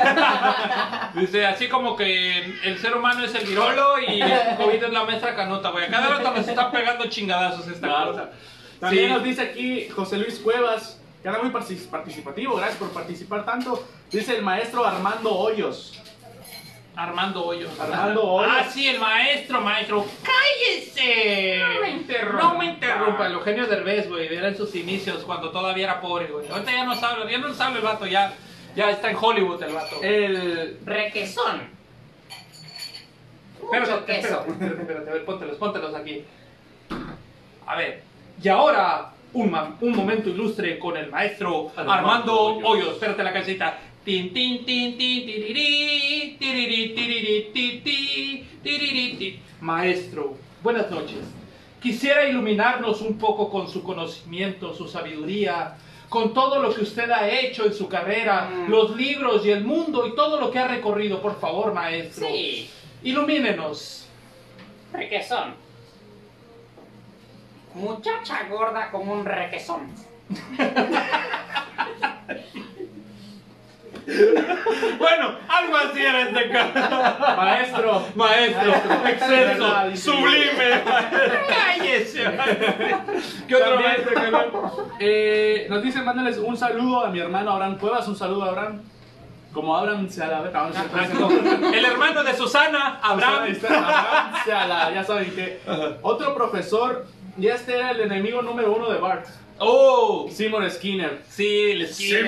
*laughs* Dice, así como que el ser humano es el virolo y el COVID es la maestra canuta, güey. A cada rato nos están pegando chingadazos esta Claro. cosa. También Sí. nos dice aquí José Luis Cuevas, que era muy partic- participativo, gracias por participar tanto. Dice el maestro Armando Hoyos. Armando Hoyos. Armando Hoyos. Ah, sí, el maestro, maestro. ¡Cállese! No me interrumpa. No me interrumpa. El Eugenio Derbez, güey, era en sus inicios cuando todavía era pobre, güey. Ahorita ya no sabe, ya no sabe el vato, ya, ya está en Hollywood el vato. El. Requesón. Queso. espérate, espérate, a ver, póntelos, póntelos aquí. A ver, y ahora un, un momento ilustre con el maestro Armando, Armando Hoyos. Hoyos. Espérate la casita. Tin, tin, tin, tin, tiriri, tiriri, tiriri, ti, ti, tiriri, ti. Maestro, buenas noches. Quisiera iluminarnos un poco con su conocimiento, su sabiduría, con todo lo que usted ha hecho en su carrera, Mm. los libros y el mundo y todo lo que ha recorrido. Por favor, maestro. Sí, Ilumínenos. requesón. Muchacha gorda como un requesón. *laughs* Bueno, algo así era este caso. Maestro. Maestro, excelso, dice. sublime. Cállese. *laughs* ¿Qué otro También, maestro? *laughs* Eh, nos dicen, mándales un saludo a mi hermano Abraham Cuevas, un saludo a Abraham. Como Abraham se la no sé, Ah, El hermano de Susana, Abraham. Abraham se la- ya saben que. Otro profesor, y este era el enemigo número uno de Bart, Oh, Seymour Skinner. sí, el Skinner.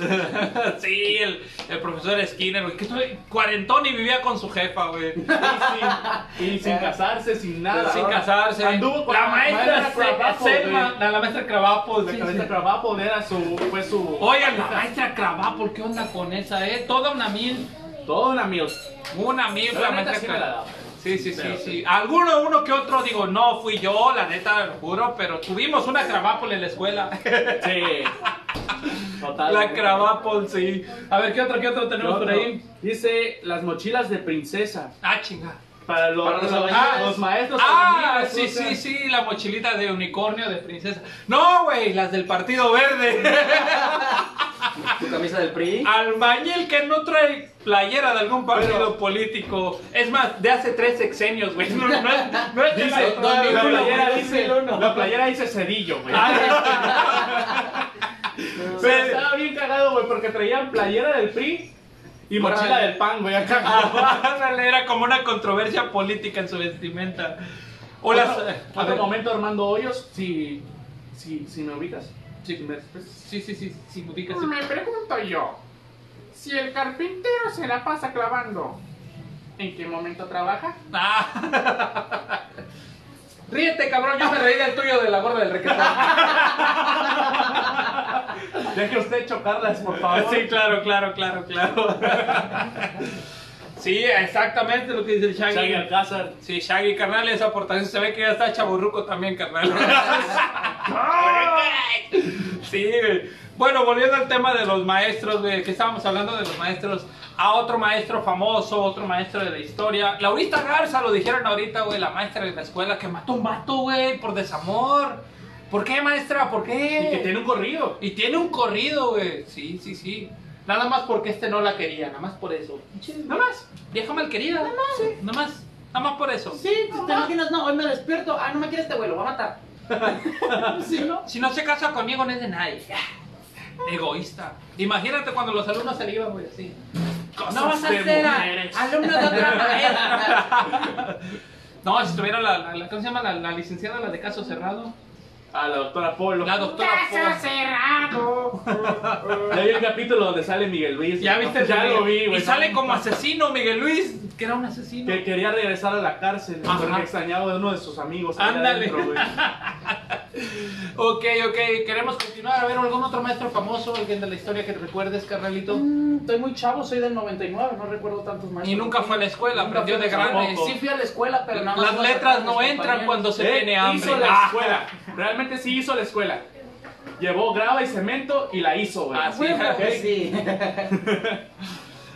*laughs* Sí, el, el profesor Skinner, güey. Que estoy cuarentón y vivía con su jefa, güey. Y sin, y sin casarse, sin nada. Sin casarse. Anduvo con la maestra Krabappel, Se- Selma, la, la maestra Krabappel. La sí, cabeza sí. Era su, fue su. Oigan, la maestra Krabappel, ¿qué onda con esa, eh? Toda una mil. Todo un amigo. Una mil, La la maestra sí Sí, sí, sí, sí. Alguno, uno que otro, digo, no fui yo, la neta, lo juro, pero tuvimos una Krabappel en la escuela. *laughs* Sí. Total. la Krabappel, sí. A ver, ¿qué otro, qué otro tenemos por ahí? Dice las mochilas de princesa. Ah, chinga. Para los, Para los los- albañiles. los maestros. Ah, sí, sí, sí, la mochilita de unicornio de princesa. No, güey, las del Partido Verde. *laughs* Tu camisa del PRI. Albañil que no trae playera de algún partido político. Es más, de hace tres sexenios, güey. No, no es, no es de la Dice, la, playera dice, 2001. la playera dice cedillo, güey. Ah, *laughs* Pero estaba bien cagado, güey, porque traían playera del PRI y mochila del PAN, güey, acá. *laughs* Ándale, Era como una controversia política en su vestimenta. O las. Otro, a otro ver, momento, Armando Hoyos, si, si, si me ubicas. Sí, Si me- sí, sí, sí, sí, ubicas. Me pregunto yo, si el carpintero se la pasa clavando, ¿en qué momento trabaja? Ah. *laughs* Ríete, cabrón, yo me reí del tuyo de la gorda del requetón. *laughs* Deje usted chocarlas, por favor. Sí, claro, claro, claro, claro. Sí, exactamente lo que dice el Shaggy. Shaggy Alcázar. Sí, Shaggy, carnal, esa aportación se ve que ya está chaburruco también, carnal. *laughs* sí. Bueno, volviendo al tema de los maestros, que estábamos hablando de los maestros, a otro maestro famoso, otro maestro de la historia. Laurita Garza, lo dijeron ahorita, güey, la maestra de la escuela que mató un vato, güey, por desamor. ¿Por qué, maestra? ¿Por qué? Y que tiene un corrido. Y tiene un corrido, güey. Sí, sí, sí. Nada más porque este no la quería, nada más por eso. Nada más. Vieja malquerida. Nada más. Nada más. Nada más por eso. Sí, te imaginas, no, hoy me despierto. Ah, no me quiere este güey, lo va a matar. *laughs* *laughs* sí, ¿no? Si no se casa conmigo, no es de nadie. Egoísta. Imagínate cuando los alumnos se le iban, güey, así. Cosas No vas a de ser a- mujeres. alumno de otra *laughs* maestra. No, si tuviera la, la- la- ¿cómo se llama? La, la licenciada, la de caso cerrado. A la doctora Polo. La doctora ¡Caso Fo. cerrado! *laughs* Ya vi el capítulo donde sale Miguel Luis. Ya viste, Ya lo vi, güey. Y sale como asesino Miguel Luis, que era un asesino. Que quería regresar a la cárcel Ajá. porque extrañaba a uno de sus amigos. Ándale. adentro, güey. *laughs* Ok, ok, queremos continuar. A ver, algún otro maestro famoso, alguien de la historia que te recuerdes, carnalito. Mm, Estoy muy chavo, soy del 99, no recuerdo tantos maestros. Y nunca fue a la escuela, Nunca aprendió de grande. Sí fui a la escuela, pero nada más Las letras no entran compañeros. cuando se Eh, tiene hambre. Hizo la Ah. escuela. Realmente *laughs* sí hizo la escuela. Llevó grava y cemento y la hizo, güey. Ah, sí. *laughs*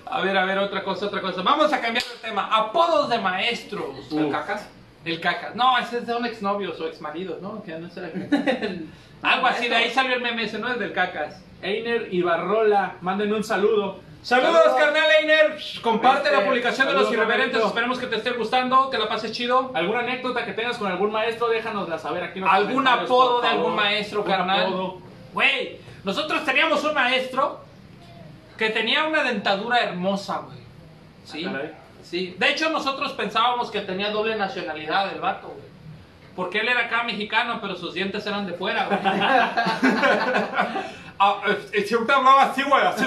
A ver, a ver, otra cosa, otra cosa. Vamos a cambiar de tema. Apodos de maestros. ¿El cacas? El caca. No, ese es de un exnovios o exmaridos, ¿no? Que no será. *laughs* Algo así, de ahí salió el meme ese, ¿no? Es del cacas. Einer Ibarrola, manden un saludo. Saludos, carnal Einer. Comparte Este, la publicación de los irreverentes. Roberto. Esperemos que te esté gustando, que la pases chido. ¿Alguna anécdota que tengas con algún maestro? Déjanosla saber aquí ¿Algún apodo de algún maestro, Un carnal? apodo. Güey, nosotros teníamos un maestro que tenía una dentadura hermosa, güey. Sí, Caray. sí. De hecho, nosotros pensábamos que tenía doble nacionalidad el vato, güey. Porque él era acá mexicano, pero sus dientes eran de fuera, güey. *laughs* ah, siempre hablaba así, güey. Así,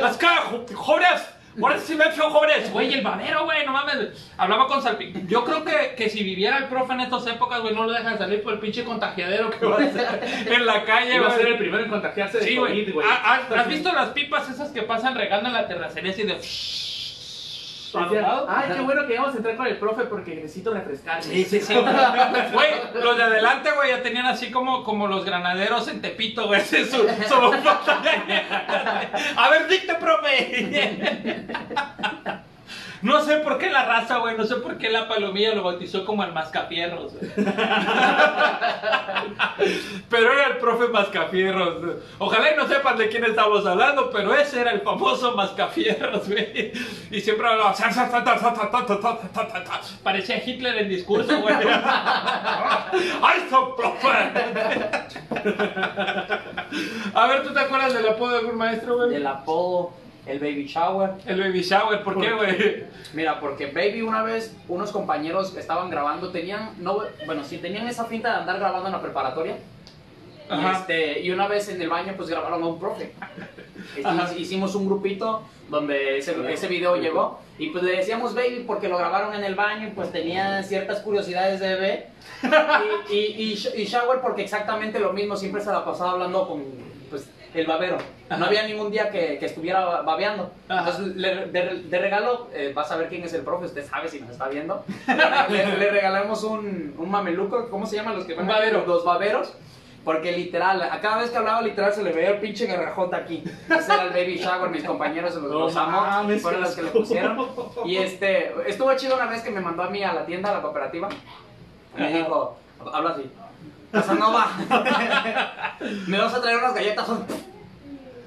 las caras, jóvenes. Ahora sí me he hecho jóvenes. Güey, el babero, güey, no mames. Hablaba con Salpicón. Yo creo que, que si viviera el profe en estas épocas, güey, no lo dejan salir por el pinche contagiadero que va a ser *laughs* en la calle, Iba a ser el primero en contagiarse de Sí, COVID, güey. güey. Ah, ah, ¿Has visto las pipas esas que pasan regando en la terracería así de... Decía, Ay, qué bueno que vamos a entrar con el profe porque necesito refrescar. Sí, sí, sí. Güey, los de adelante, güey, ya tenían así como, como los granaderos en Tepito, güey. su, su *laughs* A ver, dicte, profe. No sé por qué la raza, güey, no sé por qué la palomilla lo bautizó como el mascafierros, güey. *laughs* Pero era el profe mascafierros. Ojalá y no sepan de quién estamos hablando, pero ese era el famoso mascafierros, güey. Y siempre hablaba... Parecía Hitler en discurso, güey. *laughs* ¡Ay, son profe! *laughs* A ver, ¿tú te acuerdas del apodo de algún maestro, güey? El apodo, el baby shower. El baby shower, ¿por qué, güey? *laughs* Mira, porque Baby una vez, unos compañeros estaban grabando, tenían, no, bueno, sí, tenían esa finta de andar grabando en la preparatoria. Ajá. este, y una vez en el baño, pues grabaron a un profe. *laughs* Este. Hicimos un grupito donde ese, ese video llegó. Y pues le decíamos Baby porque lo grabaron en el baño y pues tenía ciertas curiosidades de bebé. *laughs* Y, y, y, sh- y Shower porque exactamente lo mismo, siempre se la pasaba hablando con el babero. Ajá. No había ningún día que, que estuviera babeando. Ajá. Entonces, le- de, de regalo, eh, vas a ver quién es el profe, usted sabe si nos está viendo. *laughs* Le, le regalamos un, un mameluco, ¿cómo se llaman los que Un van a- babero. Los baberos. Porque literal, a cada vez que hablaba literal se le veía el pinche garrajota aquí. Ese era el baby shower, mis compañeros se los, No los amo. mames, Fueron los que le pusieron. Y este, estuvo chido una vez que me mandó a mí a la tienda, a la cooperativa. Y me dijo, habla así. Casanova, *laughs* me vas a traer unas galletas.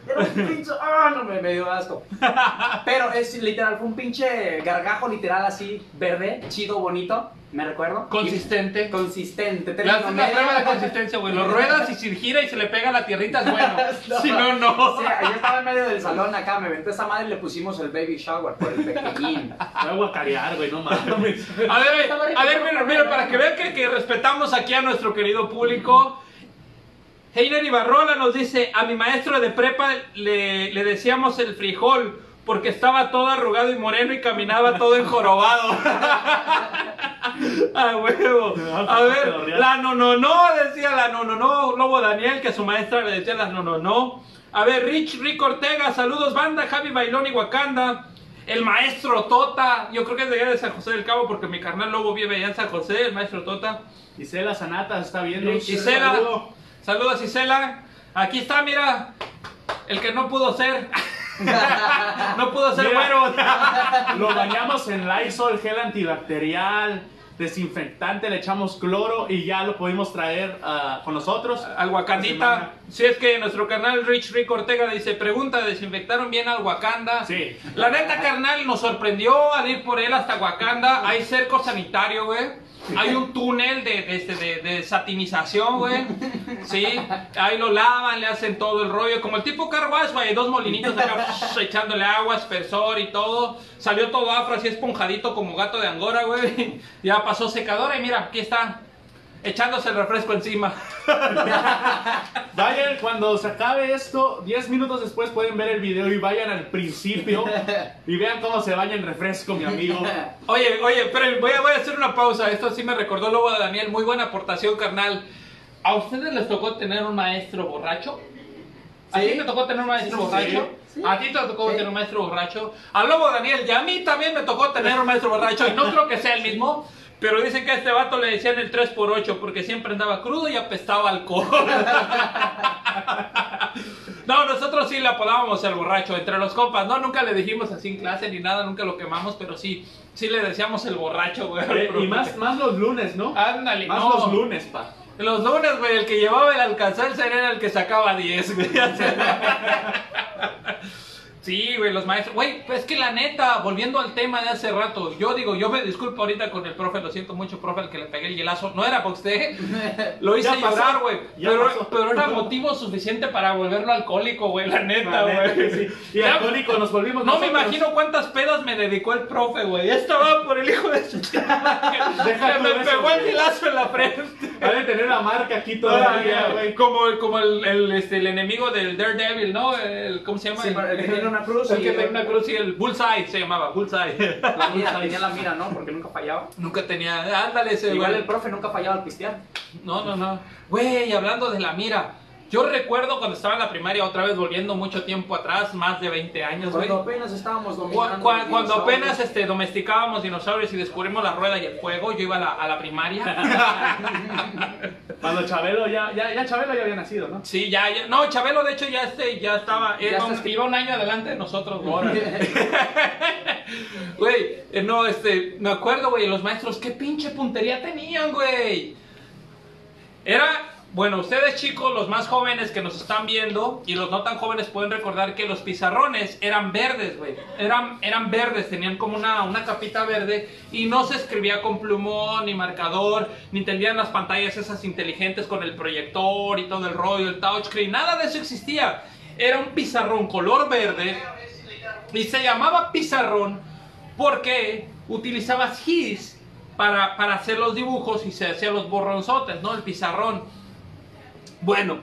Era un pinche, ah, no, me, me dio asco. *laughs* Pero es literal, fue un pinche gargajo literal así, verde, chido, bonito, me recuerdo. Consistente. Y- consistente, la prueba de consistencia, güey. Lo ruedas y si gira y se le pega la tierrita es bueno. *laughs* Si no, no. O sea, yo estaba en medio del salón acá, me aventó esa madre y le pusimos el baby shower por el pequeñín. *laughs* Voy a guacarear, güey, no mames. A ver, a ver, mira, mira, para que vean que, que respetamos aquí a nuestro querido público. Heiner Ibarrola nos dice, a mi maestro de prepa le, le decíamos el frijol porque estaba todo arrugado y moreno y caminaba todo enjorobado. a *laughs* huevo. A ver, la no no no, decía la no no no, Lobo Daniel, que a su maestra le decía la no no no. A ver, Rich Rick Ortega, saludos banda, Javi Bailón y Wakanda. El maestro Tota, yo creo que es de allá de San José del Cabo porque mi carnal Lobo vive allá en San José, el maestro Tota. Isela Sanata está viendo. Isela, Saludo. Saludos Isela. Aquí está, mira, el que no pudo ser. *laughs* no pudo ser bueno. Lo bañamos en Lysol, gel antibacterial, desinfectante, le echamos cloro y ya lo pudimos traer ah, con nosotros. Al Wakandita. Si es que nuestro canal Rich Rick Ortega dice, pregunta, ¿desinfectaron bien al Wakanda? Sí. La neta, carnal, nos sorprendió al ir por él hasta Wakanda. Hay cerco sanitario, güey. Hay un túnel de, de, este- de- de satinización, güey. Sí. Ahí lo lavan, le hacen todo el rollo. Como el tipo car wash, güey. Dos molinitos acá *laughs* echándole agua, aspersor y todo. Salió todo afro, así esponjadito como gato de Angora, güey. Ya pasó secadora y mira, aquí está. Echándose el refresco encima. *laughs* Vayan, cuando se acabe esto, 10 minutos después pueden ver el video y vayan al principio y vean cómo se baña en refresco, mi amigo. Oye, oye, pero voy a, voy a hacer una pausa. Esto sí me recordó Lobo de Daniel. Muy buena aportación, carnal. ¿A ustedes les tocó tener un maestro borracho? ¿A Sí. ti te tocó tener un maestro Sí, borracho? sí. ¿A ti te tocó Sí. tener un maestro borracho? A Lobo Daniel y a mí también me tocó tener un maestro borracho. Y no creo que sea el mismo. Pero dicen que a este vato le decían el 3x8 porque siempre andaba crudo y apestaba alcohol. *laughs* No, nosotros sí le apodábamos el borracho entre los compas, ¿no? Nunca le dijimos así en clase ni nada, nunca lo quemamos, pero sí, sí le decíamos el borracho, güey. Eh, y más, más los lunes, ¿no? Ándale, Más no. los lunes, pa. Los lunes, güey, el que llevaba el alcanzar era el que sacaba 10, güey. *laughs* Sí, güey, los maestros. Güey, pues es que la neta, volviendo al tema de hace rato, yo digo, yo me disculpo ahorita con el profe, lo siento mucho, profe, el que le pegué el hielazo. No era porque usted *laughs* lo hice pasó, llorar, güey. Pero, pasó. pero era motivo suficiente para volverlo alcohólico, güey, la neta, güey. sí. Y Ya- alcohólico nos volvimos No me imagino cuántas pedas me dedicó el profe, güey. Esto va por el hijo de su *laughs* tú me eso, pegó el hielazo en la frente. Ha de tener la marca aquí todavía, güey. Como, como el, el, este, el enemigo del Daredevil, ¿no? El, ¿Cómo se llama? Sí, el tiene una cruz y- que tiene una cruz y el Bullseye se llamaba, Bullseye. La *laughs* mira, tenía la mira, ¿no? Porque nunca fallaba. Nunca tenía. Ándale ese, Igual güey. el profe nunca fallaba al pistear. No, no, no. Güey, hablando de la mira. Yo recuerdo cuando estaba en la primaria, otra vez volviendo mucho tiempo atrás, más de 20 años, güey. Cuando apenas estábamos Cu- dominando. cu- los cuando dinosaurios. apenas este, domesticábamos dinosaurios y descubrimos la rueda y el fuego, yo iba a la, a la primaria. *laughs* Cuando Chabelo ya, ya, ya Chabelo ya había nacido, ¿no? Sí, ya, ya. No, Chabelo, de hecho, ya, este, ya estaba. Ya iba, un, está- iba un año adelante de nosotros, güey. *laughs* Güey, eh, no, este, me acuerdo, güey, los maestros, qué pinche puntería tenían, güey. Era, bueno, ustedes chicos, los más jóvenes que nos están viendo y los no tan jóvenes pueden recordar que los pizarrones eran verdes, güey. Eran, eran verdes, tenían como una, una capita verde y no se escribía con plumón ni marcador, ni tenían las pantallas esas inteligentes con el proyector y todo el rollo, el touchscreen, nada de eso existía. Era un pizarrón color verde y se llamaba pizarrón porque utilizabas gis para, para hacer los dibujos y se hacían los borronzotes, ¿no? El pizarrón. Bueno,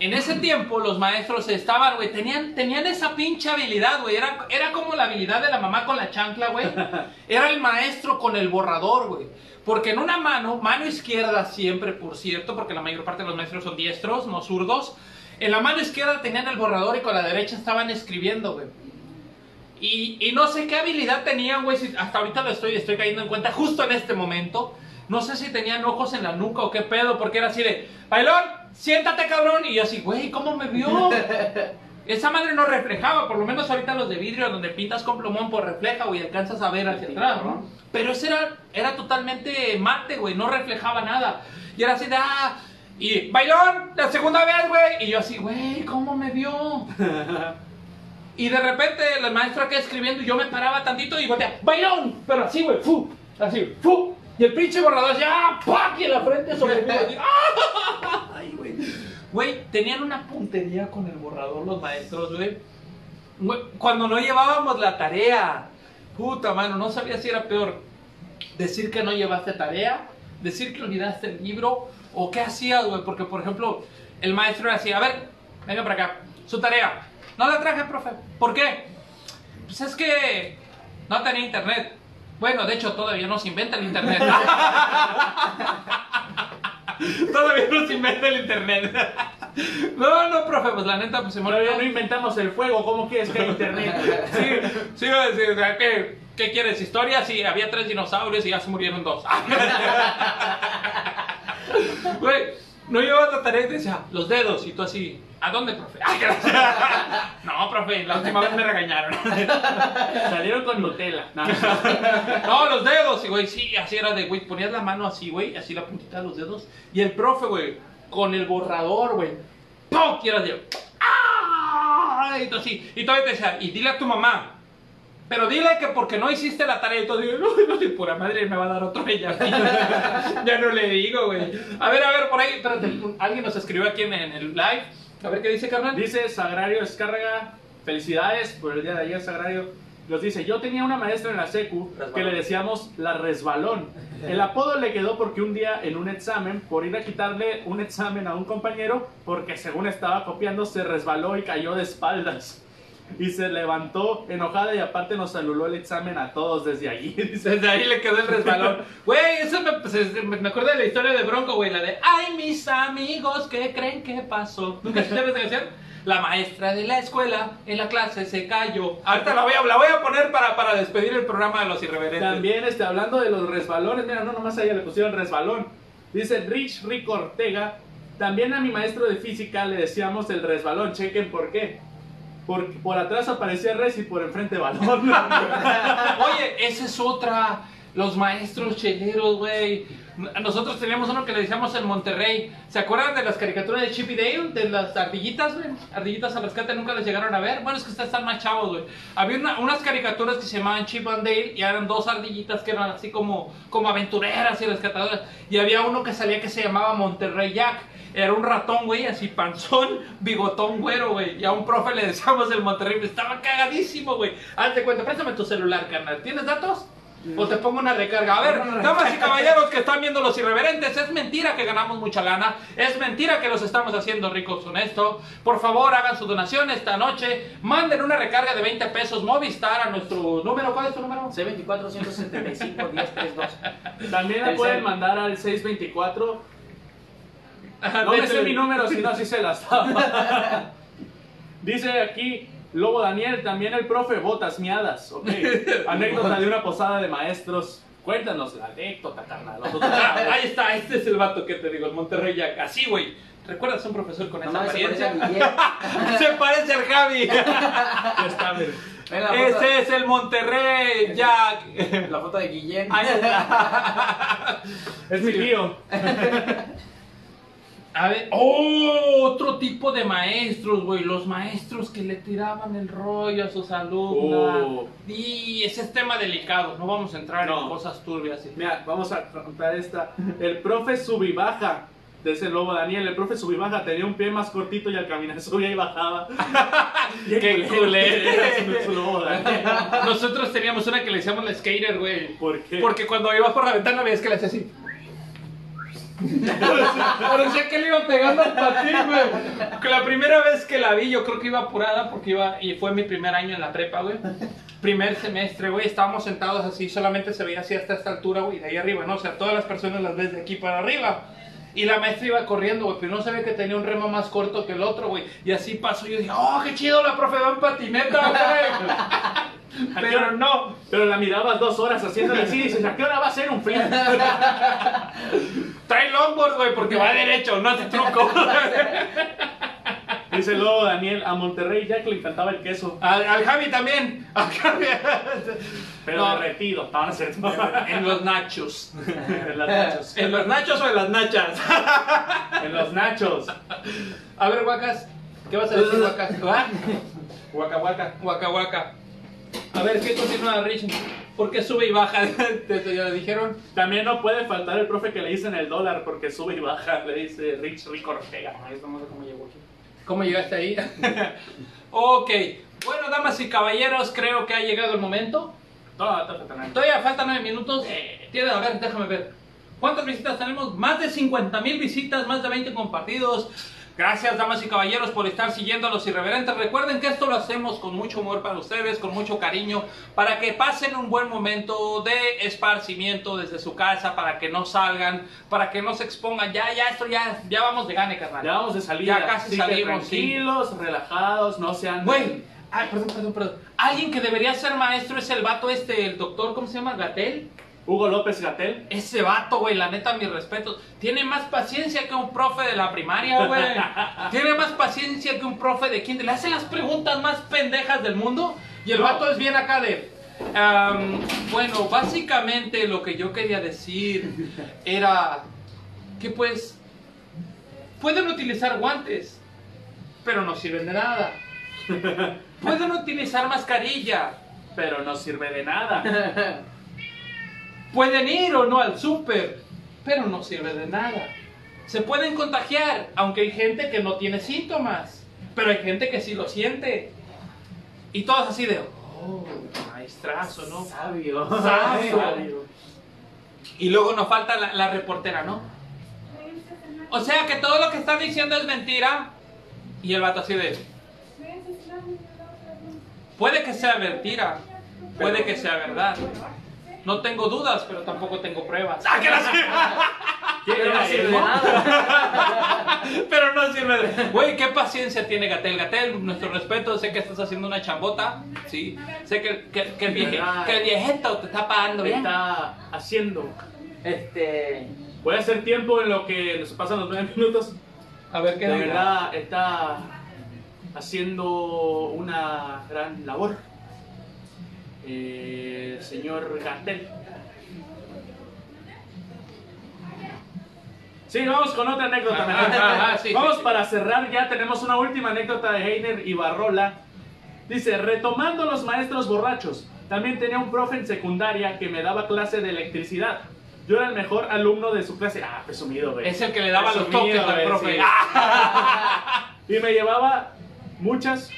en ese tiempo los maestros estaban, güey, tenían, tenían esa pinche habilidad, güey. Era, era como la habilidad de la mamá con la chancla, güey. *laughs* Era el maestro con el borrador, güey. Porque en una mano, mano izquierda siempre, por cierto, porque la mayor parte de los maestros son diestros, no zurdos. En la mano izquierda tenían el borrador y con la derecha estaban escribiendo, güey. Y, y no sé qué habilidad tenían, güey. si- hasta ahorita lo estoy, estoy cayendo en cuenta justo en este momento. No sé si tenían ojos en la nuca o qué pedo, porque era así de, bailón, siéntate cabrón. Y yo así, güey, ¿cómo me vio? *laughs* Esa madre no reflejaba, por lo menos ahorita los de vidrio donde pintas con plumón, pues refleja, güey, alcanzas a ver hacia atrás, ¿no? Pero ese era, era totalmente mate, güey, no reflejaba nada. Y era así de, ah, y bailón, la segunda vez, güey. Y yo así, güey, ¿cómo me vio? *laughs* Y de repente el maestro acá escribiendo y yo me paraba tantito y voltea, bailón, pero así, güey, fu, así, fu. Y el pinche borrador ya, ¡pac! Y en la frente sobre mí. *laughs* Ay, güey. Güey, tenían una puntería con el borrador los maestros, güey. Cuando no llevábamos la tarea, puta mano, no sabía si era peor decir que no llevaste tarea, decir que olvidaste el libro, o qué hacías, güey. Porque, por ejemplo, el maestro así, a ver, venga para acá, su tarea. No la traje, profe. ¿Por qué? Pues es que no tenía internet. Bueno, de hecho, todavía no se inventa el internet. *laughs* todavía no se inventa el internet. no, no, profe, pues la neta, pues se Todavía no inventamos el fuego, ¿cómo quieres que haya internet? Sí, sí, decir, o sea, ¿qué, ¿qué quieres? ¿Historia? Sí, había tres dinosaurios y ya se murieron dos. *laughs* Güey, no llevas la tarea y te decía, los dedos, y tú así, ¿a dónde, profe? *laughs* No, profe, la última vez me regañaron. *laughs* Salieron con Nutella. No, los dedos, y güey, sí, así era de, güey, ponías la mano así, güey, así la puntita de los dedos, y el profe, güey, con el borrador, güey, ¡pum! Y era de, ¡ah! Y así, y todavía te decía, y dile a tu mamá, pero dile que porque no hiciste la tarea y todo, digo, no, no, pura madre me va a dar otro ella. *laughs* ya no le digo, güey. A ver, a ver, por ahí, espérate, alguien nos escribió aquí en, en el live. A ver qué dice, carnal. Dice Sagrario Descárraga, felicidades por el día de ayer, Sagrario. Nos dice, yo tenía una maestra en la secu Resbalón. que le decíamos la resbalón. El apodo le quedó porque un día en un examen, por ir a quitarle un examen a un compañero, porque según estaba copiando, se resbaló y cayó de espaldas. Y se levantó enojada y aparte nos anuló el examen a todos desde allí. *laughs* Desde ahí le quedó el resbalón. Güey, eso me, pues, es- me acuerdo de la historia de Bronco, güey. La de, ay, mis amigos, ¿qué creen que pasó? ¿Nunca escuchaste esa canción? La maestra de la escuela en la clase se cayó. Ahorita la voy a, la voy a poner para, para despedir el programa de los irreverentes. También este, hablando de los resbalones, mira, no nomás a ella le pusieron resbalón. Dice Rich Rico Ortega, también a mi maestro de física le decíamos el resbalón, chequen por qué. Porque por atrás aparecía res y por enfrente balón. *laughs* Oye, esa es otra. Los maestros cheleros, güey. Nosotros teníamos uno que le decíamos en Monterrey. ¿Se acuerdan de las caricaturas de Chip y Dale? De las ardillitas, güey. Ardillitas al rescate nunca les llegaron a ver. Bueno, es que ustedes están más chavos, güey. Había una- unas caricaturas que se llamaban Chip and Dale y eran dos ardillitas que eran así como, como aventureras y rescatadoras. Y había uno que salía que se llamaba Monterrey Jack. Era un ratón, güey, así panzón, *laughs* bigotón, güero, güey. Y a un profe le decíamos el Monterrey, estaba cagadísimo, güey. Hazte cuenta, préstame tu celular, carnal. ¿Tienes datos? O te pongo una recarga. A ver, damas y caballeros que están viendo los irreverentes, es mentira que ganamos mucha lana. Es mentira que los estamos haciendo ricos con esto. Por favor, hagan su donación esta noche. Manden una recarga de 20 pesos Movistar a nuestro número. ¿Cuál es tu número? C24 175 1032. También la pueden mandar al 624. Ajá, *laughs* No me sé mi número, si no, así se las daba. *laughs* *laughs* Dice aquí Lobo Daniel, también el profe Botas Miadas. Ok. *laughs* Anécdota de una posada de maestros. Cuéntanos la anécdota, carnal. *laughs* Ah, ahí está, este es el vato que te digo, el Monterrey Jack. Así, güey. ¿Recuerdas a un profesor con No esa mames, se parece a apariencia? Guillermo. *laughs* Se parece al Javi. Ya está, Ese es el Monterrey Jack. la foto de Guillermo. Ahí está. Es mi tío. A ver, ¡oh! Otro tipo de maestros, güey. Los maestros que le tiraban el rollo a sus alumnas. Oh. Y ese es tema delicado. No vamos a entrar en cosas turbias. Mira, vamos a contar esta. El profe subibaja de ese lobo Daniel. El profe subibaja tenía un pie más cortito y al caminar *laughs* subía y bajaba. *laughs* ¡Qué culero! Era su- su lobo Daniel. Nosotros teníamos una que le decíamos la skater, güey. ¿Por qué? Porque cuando iba por la ventana veías que le hacía así. Parecía que le iba pegando al patín, güey. La primera vez que la vi, yo creo que iba apurada porque iba, y fue mi primer año en la prepa, güey. Primer semestre, güey, estábamos sentados así, solamente se veía así hasta esta altura, güey, de ahí arriba, ¿no? O sea, todas las personas las ves de aquí para arriba. Y la maestra iba corriendo, güey, pero no sabía que tenía un remo más corto que el otro, güey. Y así pasó, y yo dije, oh, qué chido, la profe va en patineta, güey. *laughs* Pero no, Pero la mirabas dos horas haciéndole así y dices, ¿a qué hora va a ser un flip? *laughs* Trae longboard, güey, porque va derecho, no hace truco. *laughs* Dice luego Daniel, a Monterrey Jack le encantaba el queso, Al, al Javi también. Al Javi. pero No. derretido. No, no es. En los nachos. en los nachos. ¿En los nachos o en las nachas? En los nachos. A ver, Guacas. ¿Qué vas a decir, Guacas? ¿Va? Guaca, guaca, guaca, guaca. A ver, ¿qué continúa, Rich? ¿Por qué sube y baja? *laughs* ¿Te, ya le dijeron? También no puede faltar el profe que le dicen el dólar porque sube y baja, le dice Rich Rico Ortega. No sé cómo llegó aquí. ¿Cómo llegaste ahí? *laughs* ok. Bueno, damas y caballeros, creo que ha llegado el momento. No. Todavía faltan nueve minutos. Tiene, a ver, déjame ver. ¿Cuántas visitas tenemos? Más de 50 mil visitas, más de 20 compartidos. Gracias, damas y caballeros, por estar siguiendo a los irreverentes. Recuerden que esto lo hacemos con mucho amor para ustedes, con mucho cariño, para que pasen un buen momento de esparcimiento desde su casa, para que no salgan, para que no se expongan. Ya, ya, esto ya, ya vamos de gane, carnal. Ya vamos de salida. Ya casi que salimos, sí. Tranquilos, relajados, no sean. Güey, ay, perdón, perdón, perdón. Alguien que debería ser maestro es el vato este, el doctor, ¿cómo se llama? Gatel. Hugo López Gatel. Ese vato, güey, la neta, mis respetos. Tiene más paciencia que un profe de la primaria, güey. *laughs* Tiene más paciencia que un profe de kinder. Le hace las preguntas más pendejas del mundo. Y el No. vato es bien acá de. bueno, básicamente lo que yo quería decir era que, pues, pueden utilizar guantes, pero no sirven de nada. *laughs* Pueden utilizar mascarilla, Pero no sirve de nada. *laughs* Pueden ir o no al súper, pero no sirve de nada. Se pueden contagiar, aunque hay gente que no tiene síntomas, pero hay gente que sí lo siente. Y todos así de, oh, maestrazo, ¿no? Sabio. Sabio. Y luego nos falta la, la reportera, ¿no? O sea que todo lo que están diciendo es mentira. Y el vato así de, puede que sea mentira, puede que sea verdad. No tengo dudas, pero tampoco tengo pruebas. ¡Ah, que la *laughs* *laughs* Pero no sirve de nada. Pero no sirve de... Güey, qué paciencia tiene Gatel. Gatel, nuestro respeto, sé que estás haciendo una chambota, sí. Sé que, que, que el, vieje, que el viejito te está pagando bien. Está haciendo. Este. Voy a hacer tiempo en lo que nos pasan los nueve minutos. A ver qué De digo. verdad está haciendo una gran labor. Eh, señor Gatel. Sí, vamos con otra anécdota. Ajá, mejor. ajá, sí, vamos sí, sí. para cerrar, ya tenemos una última anécdota de Heiner y Barrola. Dice, retomando los maestros borrachos, también tenía un profe en secundaria que me daba clase de electricidad. Yo era el mejor alumno de su clase. Ah, presumido, güey. Es el que le daba los toques al profe. sí. Ah, *laughs* Y me llevaba muchas.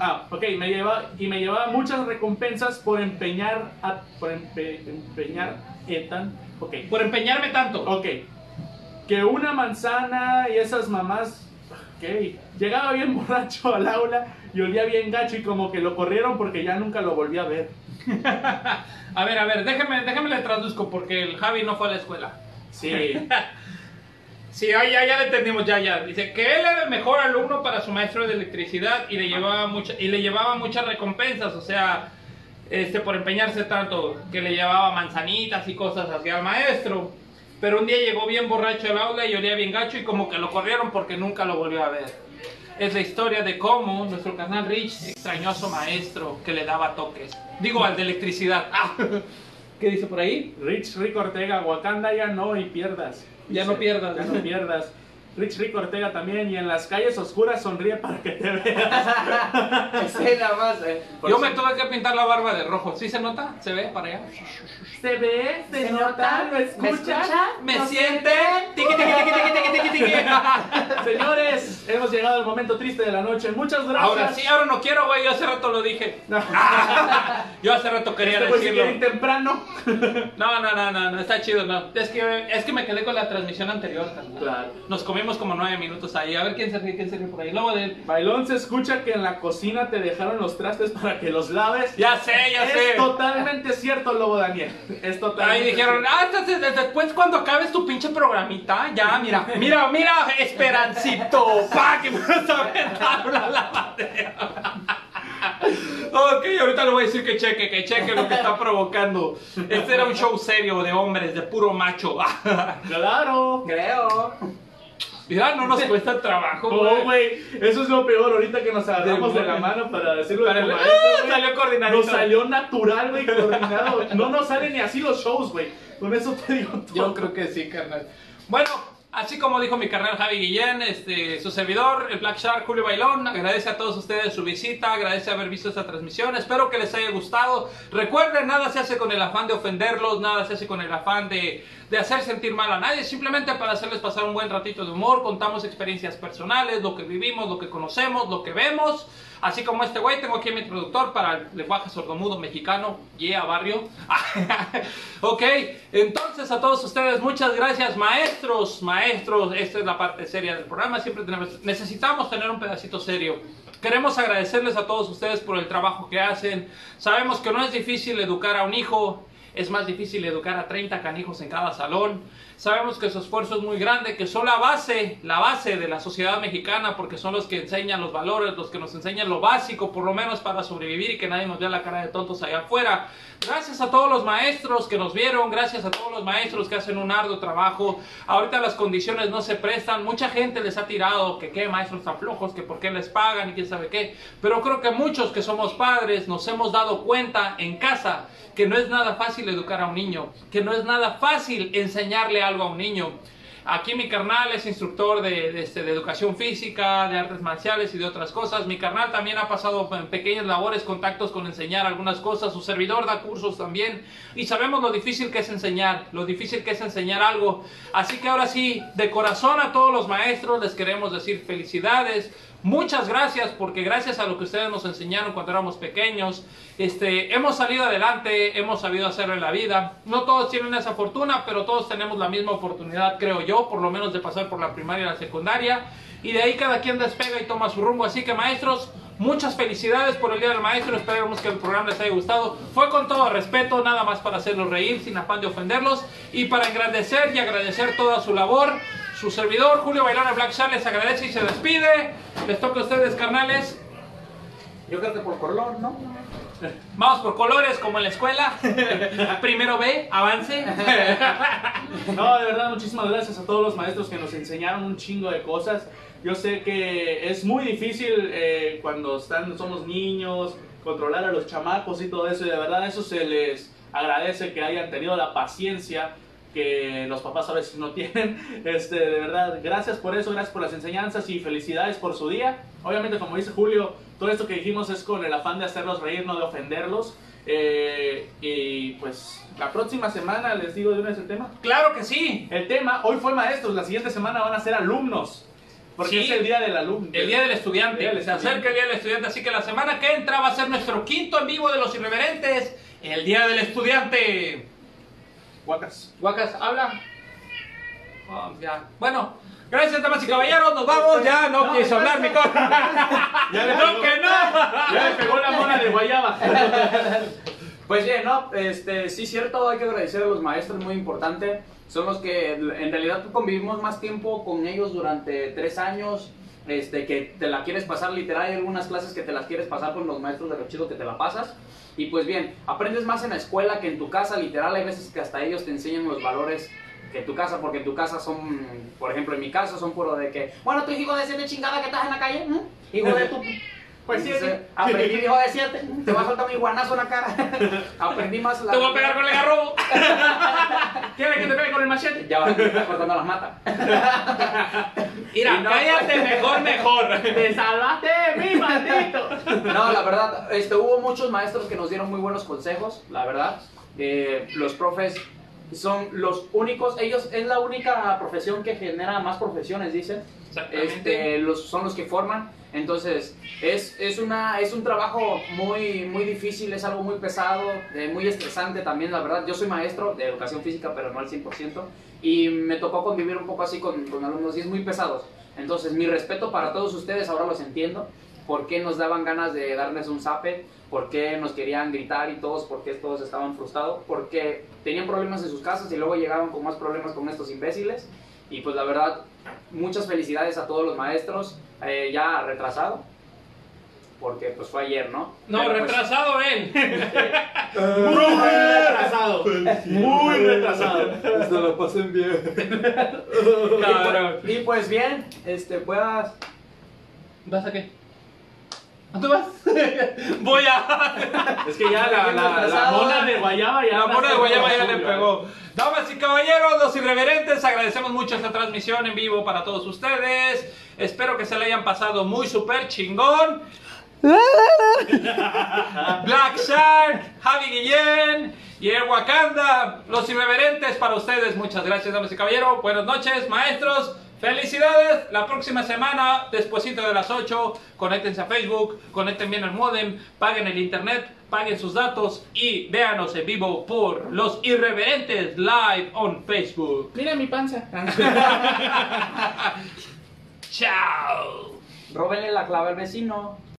Ah, ok, me llevaba y me llevaba muchas recompensas por empeñar a, por empe- empeñar etan. Ok, Por empeñarme tanto. ok. Que una manzana y esas mamás. Ok, llegaba bien *laughs* borracho al aula y olía bien gacho y como que lo corrieron porque ya nunca lo volví a ver. *laughs* A ver, a ver, déjeme, déjeme le traduzco porque el Javi no fue a la escuela. Sí, *laughs* Sí, ah, ya, ya le entendimos, ya, ya. Dice que él era el mejor alumno para su maestro de electricidad y le llevaba mucha, y le llevaba muchas recompensas, o sea, este por empeñarse tanto, que le llevaba manzanitas y cosas hacia el maestro. Pero un día llegó bien borracho al aula y olía bien gacho y como que lo corrieron porque nunca lo volvió a ver. Es la historia de cómo nuestro canal Rich extrañó a su maestro que le daba toques. Digo, al de electricidad. Ah, *laughs* ¿Qué dice por ahí? Rich Rick Ortega, Wakanda ya no y pierdas. Ya no pierdas. Ya no pierdas. Rich Rick Ortega también y en las calles oscuras sonríe para que te veas. *laughs* Más. eh. Por Yo me tuve que pintar la barba de rojo. ¿Sí se nota? ¿Se ve para allá? ¿Se ve? ¿Se, ¿Se nota? ¿Lo ¿Me escucha? escucha? ¿Me ¿No siente? Tiqui, tiqui, tiqui. Señores, hemos llegado al momento triste de la noche. Muchas gracias. Ahora sí, ahora no quiero, güey. Yo hace rato lo dije. *laughs* Yo hace rato quería Este decirlo. ir temprano. No, no, no, no, no, está chido, no. Es que, es que me quedé con la transmisión anterior, carnal. Claro. Nos comimos como nueve minutos ahí. A ver quién se ríe, quién se ríe por ahí. Luego de... Bailón se escucha que en la cocina te dejaron los trastes para que los laves. Ya sé, ya es sé. totalmente cierto, Lobo Daniel. Es totalmente Ahí dijeron, ah, entonces después cuando acabes tu pinche programita, ya, mira, mira, mira, Esperancito, pa, que me vas a aventar una lavadera. Ok, ahorita le voy a decir que cheque, que cheque lo que está provocando. Este era un show serio de hombres, de puro macho. *laughs* Claro. Creo. Mira, no nos cuesta trabajo, No, güey. eso es lo peor ahorita que nos agarramos de la mano para decirlo Para como el- maestro, ¡Ah! salió coordinadito. Nos salió natural, güey, coordinado. No nos salen ni así los shows, güey. Con eso te digo todo. Yo creo que sí, carnal. Bueno, así como dijo mi carnal Javi Guillén, este, su servidor, el Black Shark Julio Bailón, agradece a todos ustedes su visita, agradece haber visto esta transmisión, espero que les haya gustado. Recuerden, nada se hace con el afán de ofenderlos, nada se hace con el afán de, de hacer sentir mal a nadie, simplemente para hacerles pasar un buen ratito de humor, contamos experiencias personales, lo que vivimos, lo que conocemos, lo que vemos. Así como este güey, tengo aquí a mi traductor para el lenguaje sordomudo mexicano, yeah, barrio. *laughs* ok, entonces a todos ustedes, muchas gracias, maestros, maestros. Esta es la parte seria del programa. Siempre tenemos, necesitamos tener un pedacito serio. Queremos agradecerles a todos ustedes por el trabajo que hacen. Sabemos que no es difícil educar a un hijo, es más difícil educar a 30 canijos en cada salón. Sabemos que su esfuerzo es muy grande, que son la base, la base de la sociedad mexicana, porque son los que enseñan los valores, los que nos enseñan lo básico, por lo menos para sobrevivir y que nadie nos vea la cara de tontos allá afuera. Gracias a todos los maestros que nos vieron, gracias a todos los maestros que hacen un arduo trabajo. Ahorita las condiciones no se prestan, mucha gente les ha tirado que qué maestros tan flojos, que por qué les pagan y quién sabe qué. Pero creo que muchos que somos padres nos hemos dado cuenta en casa que no es nada fácil educar a un niño, que no es nada fácil enseñarle algo a un niño. Aquí mi carnal es instructor de, de, este, de educación física, de artes marciales y de otras cosas. Mi carnal también ha pasado en pequeñas labores, contactos con enseñar algunas cosas. Su servidor da cursos también. Y sabemos lo difícil que es enseñar, lo difícil que es enseñar algo. Así que ahora sí, de corazón a todos los maestros les queremos decir felicidades. Muchas gracias porque gracias a lo que ustedes nos enseñaron cuando éramos pequeños, este, hemos salido adelante, hemos sabido hacerlo en la vida. No todos tienen esa fortuna, pero todos tenemos la misma oportunidad, creo yo, por lo menos de pasar por la primaria y la secundaria. Y de ahí cada quien despega y toma su rumbo. Así que maestros, muchas felicidades por el Día del Maestro. Esperemos que el programa les haya gustado. Fue con todo respeto, nada más para hacerlos reír, sin afán de ofenderlos. Y para engrandecer y agradecer toda su labor. Su servidor, Julio Bailón de Black Shark, les agradece y se despide. Les toca a ustedes, carnales. Yo creo que por color, ¿no? Vamos por colores, como en la escuela. Primero B, avance. No, de verdad, muchísimas gracias a todos los maestros que nos enseñaron un chingo de cosas. Yo sé que es muy difícil eh, cuando están, somos niños, controlar a los chamacos y todo eso. Y de verdad eso se les agradece que hayan tenido la paciencia que los papás a veces no tienen. *laughs* Este, de verdad, gracias por eso, gracias por las enseñanzas y felicidades por su día. Obviamente, como dice Julio, todo esto que dijimos es con el afán de hacerlos reír, no de ofenderlos. Eh, y pues la próxima semana les digo de una vez el tema. Claro que sí. El tema, hoy fue maestros, la siguiente semana van a ser alumnos. Porque Sí. es el día del alumno. El día del estudiante. El día del Se acerca el día del estudiante, así que la semana que entra va a ser nuestro quinto en vivo de los irreverentes. El día del estudiante. Guacas. Guacas, habla. Oh, ya. Bueno, gracias damas y caballeros, nos vamos. Ya no, No, hablar mi co- *laughs* Ya le No, pegó- que no. Ya le pegó la mona de guayaba. *laughs* Pues bien, ¿no? Este, sí, cierto, hay que agradecer a los maestros, muy importante. Son los que en realidad convivimos más tiempo con ellos durante tres años. Este, que te la quieres pasar literal, hay algunas clases que te las quieres pasar con los maestros de lo chido que te la pasas. Y pues bien, aprendes más en la escuela que en tu casa, literal, hay veces que hasta ellos te enseñan los valores que en tu casa, porque en tu casa son, por ejemplo, en mi caso son puro de que, bueno, tu hijo de siete chingada que estás en la calle, ¿eh? hijo de *laughs* tu... Pues sí, Entonces, aprendí, hijo de siete, te va a soltar mi guanazo en la cara. *laughs* aprendí más la... Te voy a pegar con el garrobo. ¿Quieres *laughs* que te pegue con el machete? Ya va, me está cortando las matas. *laughs* Mira, no- cállate mejor, mejor. ¡Te salvaste de mí, maldito! No, la verdad, este, hubo muchos maestros que nos dieron muy buenos consejos, la verdad. Eh, los profes son los únicos, ellos es la única profesión que genera más profesiones, dicen. Exactamente. Este, los, son los que forman. Entonces, es, es, una, es un trabajo muy, muy difícil, es algo muy pesado, eh, muy estresante también, la verdad. Yo soy maestro de educación física, pero no al 100%. Y me tocó convivir un poco así con, con alumnos y es muy pesados. Entonces, mi respeto para todos ustedes, ahora los entiendo. ¿Por qué nos daban ganas de darles un zape? ¿Por qué nos querían gritar y todos? ¿Por qué todos estaban frustrados? Porque tenían problemas en sus casas y luego llegaban con más problemas con estos imbéciles. Y pues la verdad, muchas felicidades a todos los maestros, eh, ya retrasado, porque pues fue ayer, ¿no? No, Pero, pues, retrasado él. *laughs* Muy retrasado. Muy retrasado. Esto lo pasen bien. *laughs* Cabrón. Y pues bien, este, puedas... ¿Vas a qué? ¿A dónde vas? *laughs* Voy a. Es que ya la, la, la mona de guayaba ya. La mona de Guayaba ya le pegó. Damas y caballeros, los irreverentes, agradecemos mucho esta transmisión en vivo para todos ustedes. Espero que se le hayan pasado muy super chingón. *laughs* Black Shark, Javi Guillén y el Wakanda, los irreverentes para ustedes. Muchas gracias, damas y caballeros. Buenas noches, maestros. Felicidades. La próxima semana, despuesito de las 8, conéctense a Facebook, conecten bien el modem, paguen el internet, paguen sus datos y véanos en vivo por los irreverentes live on Facebook. Mira mi panza. *laughs* Chao. Róbenle la clave al vecino.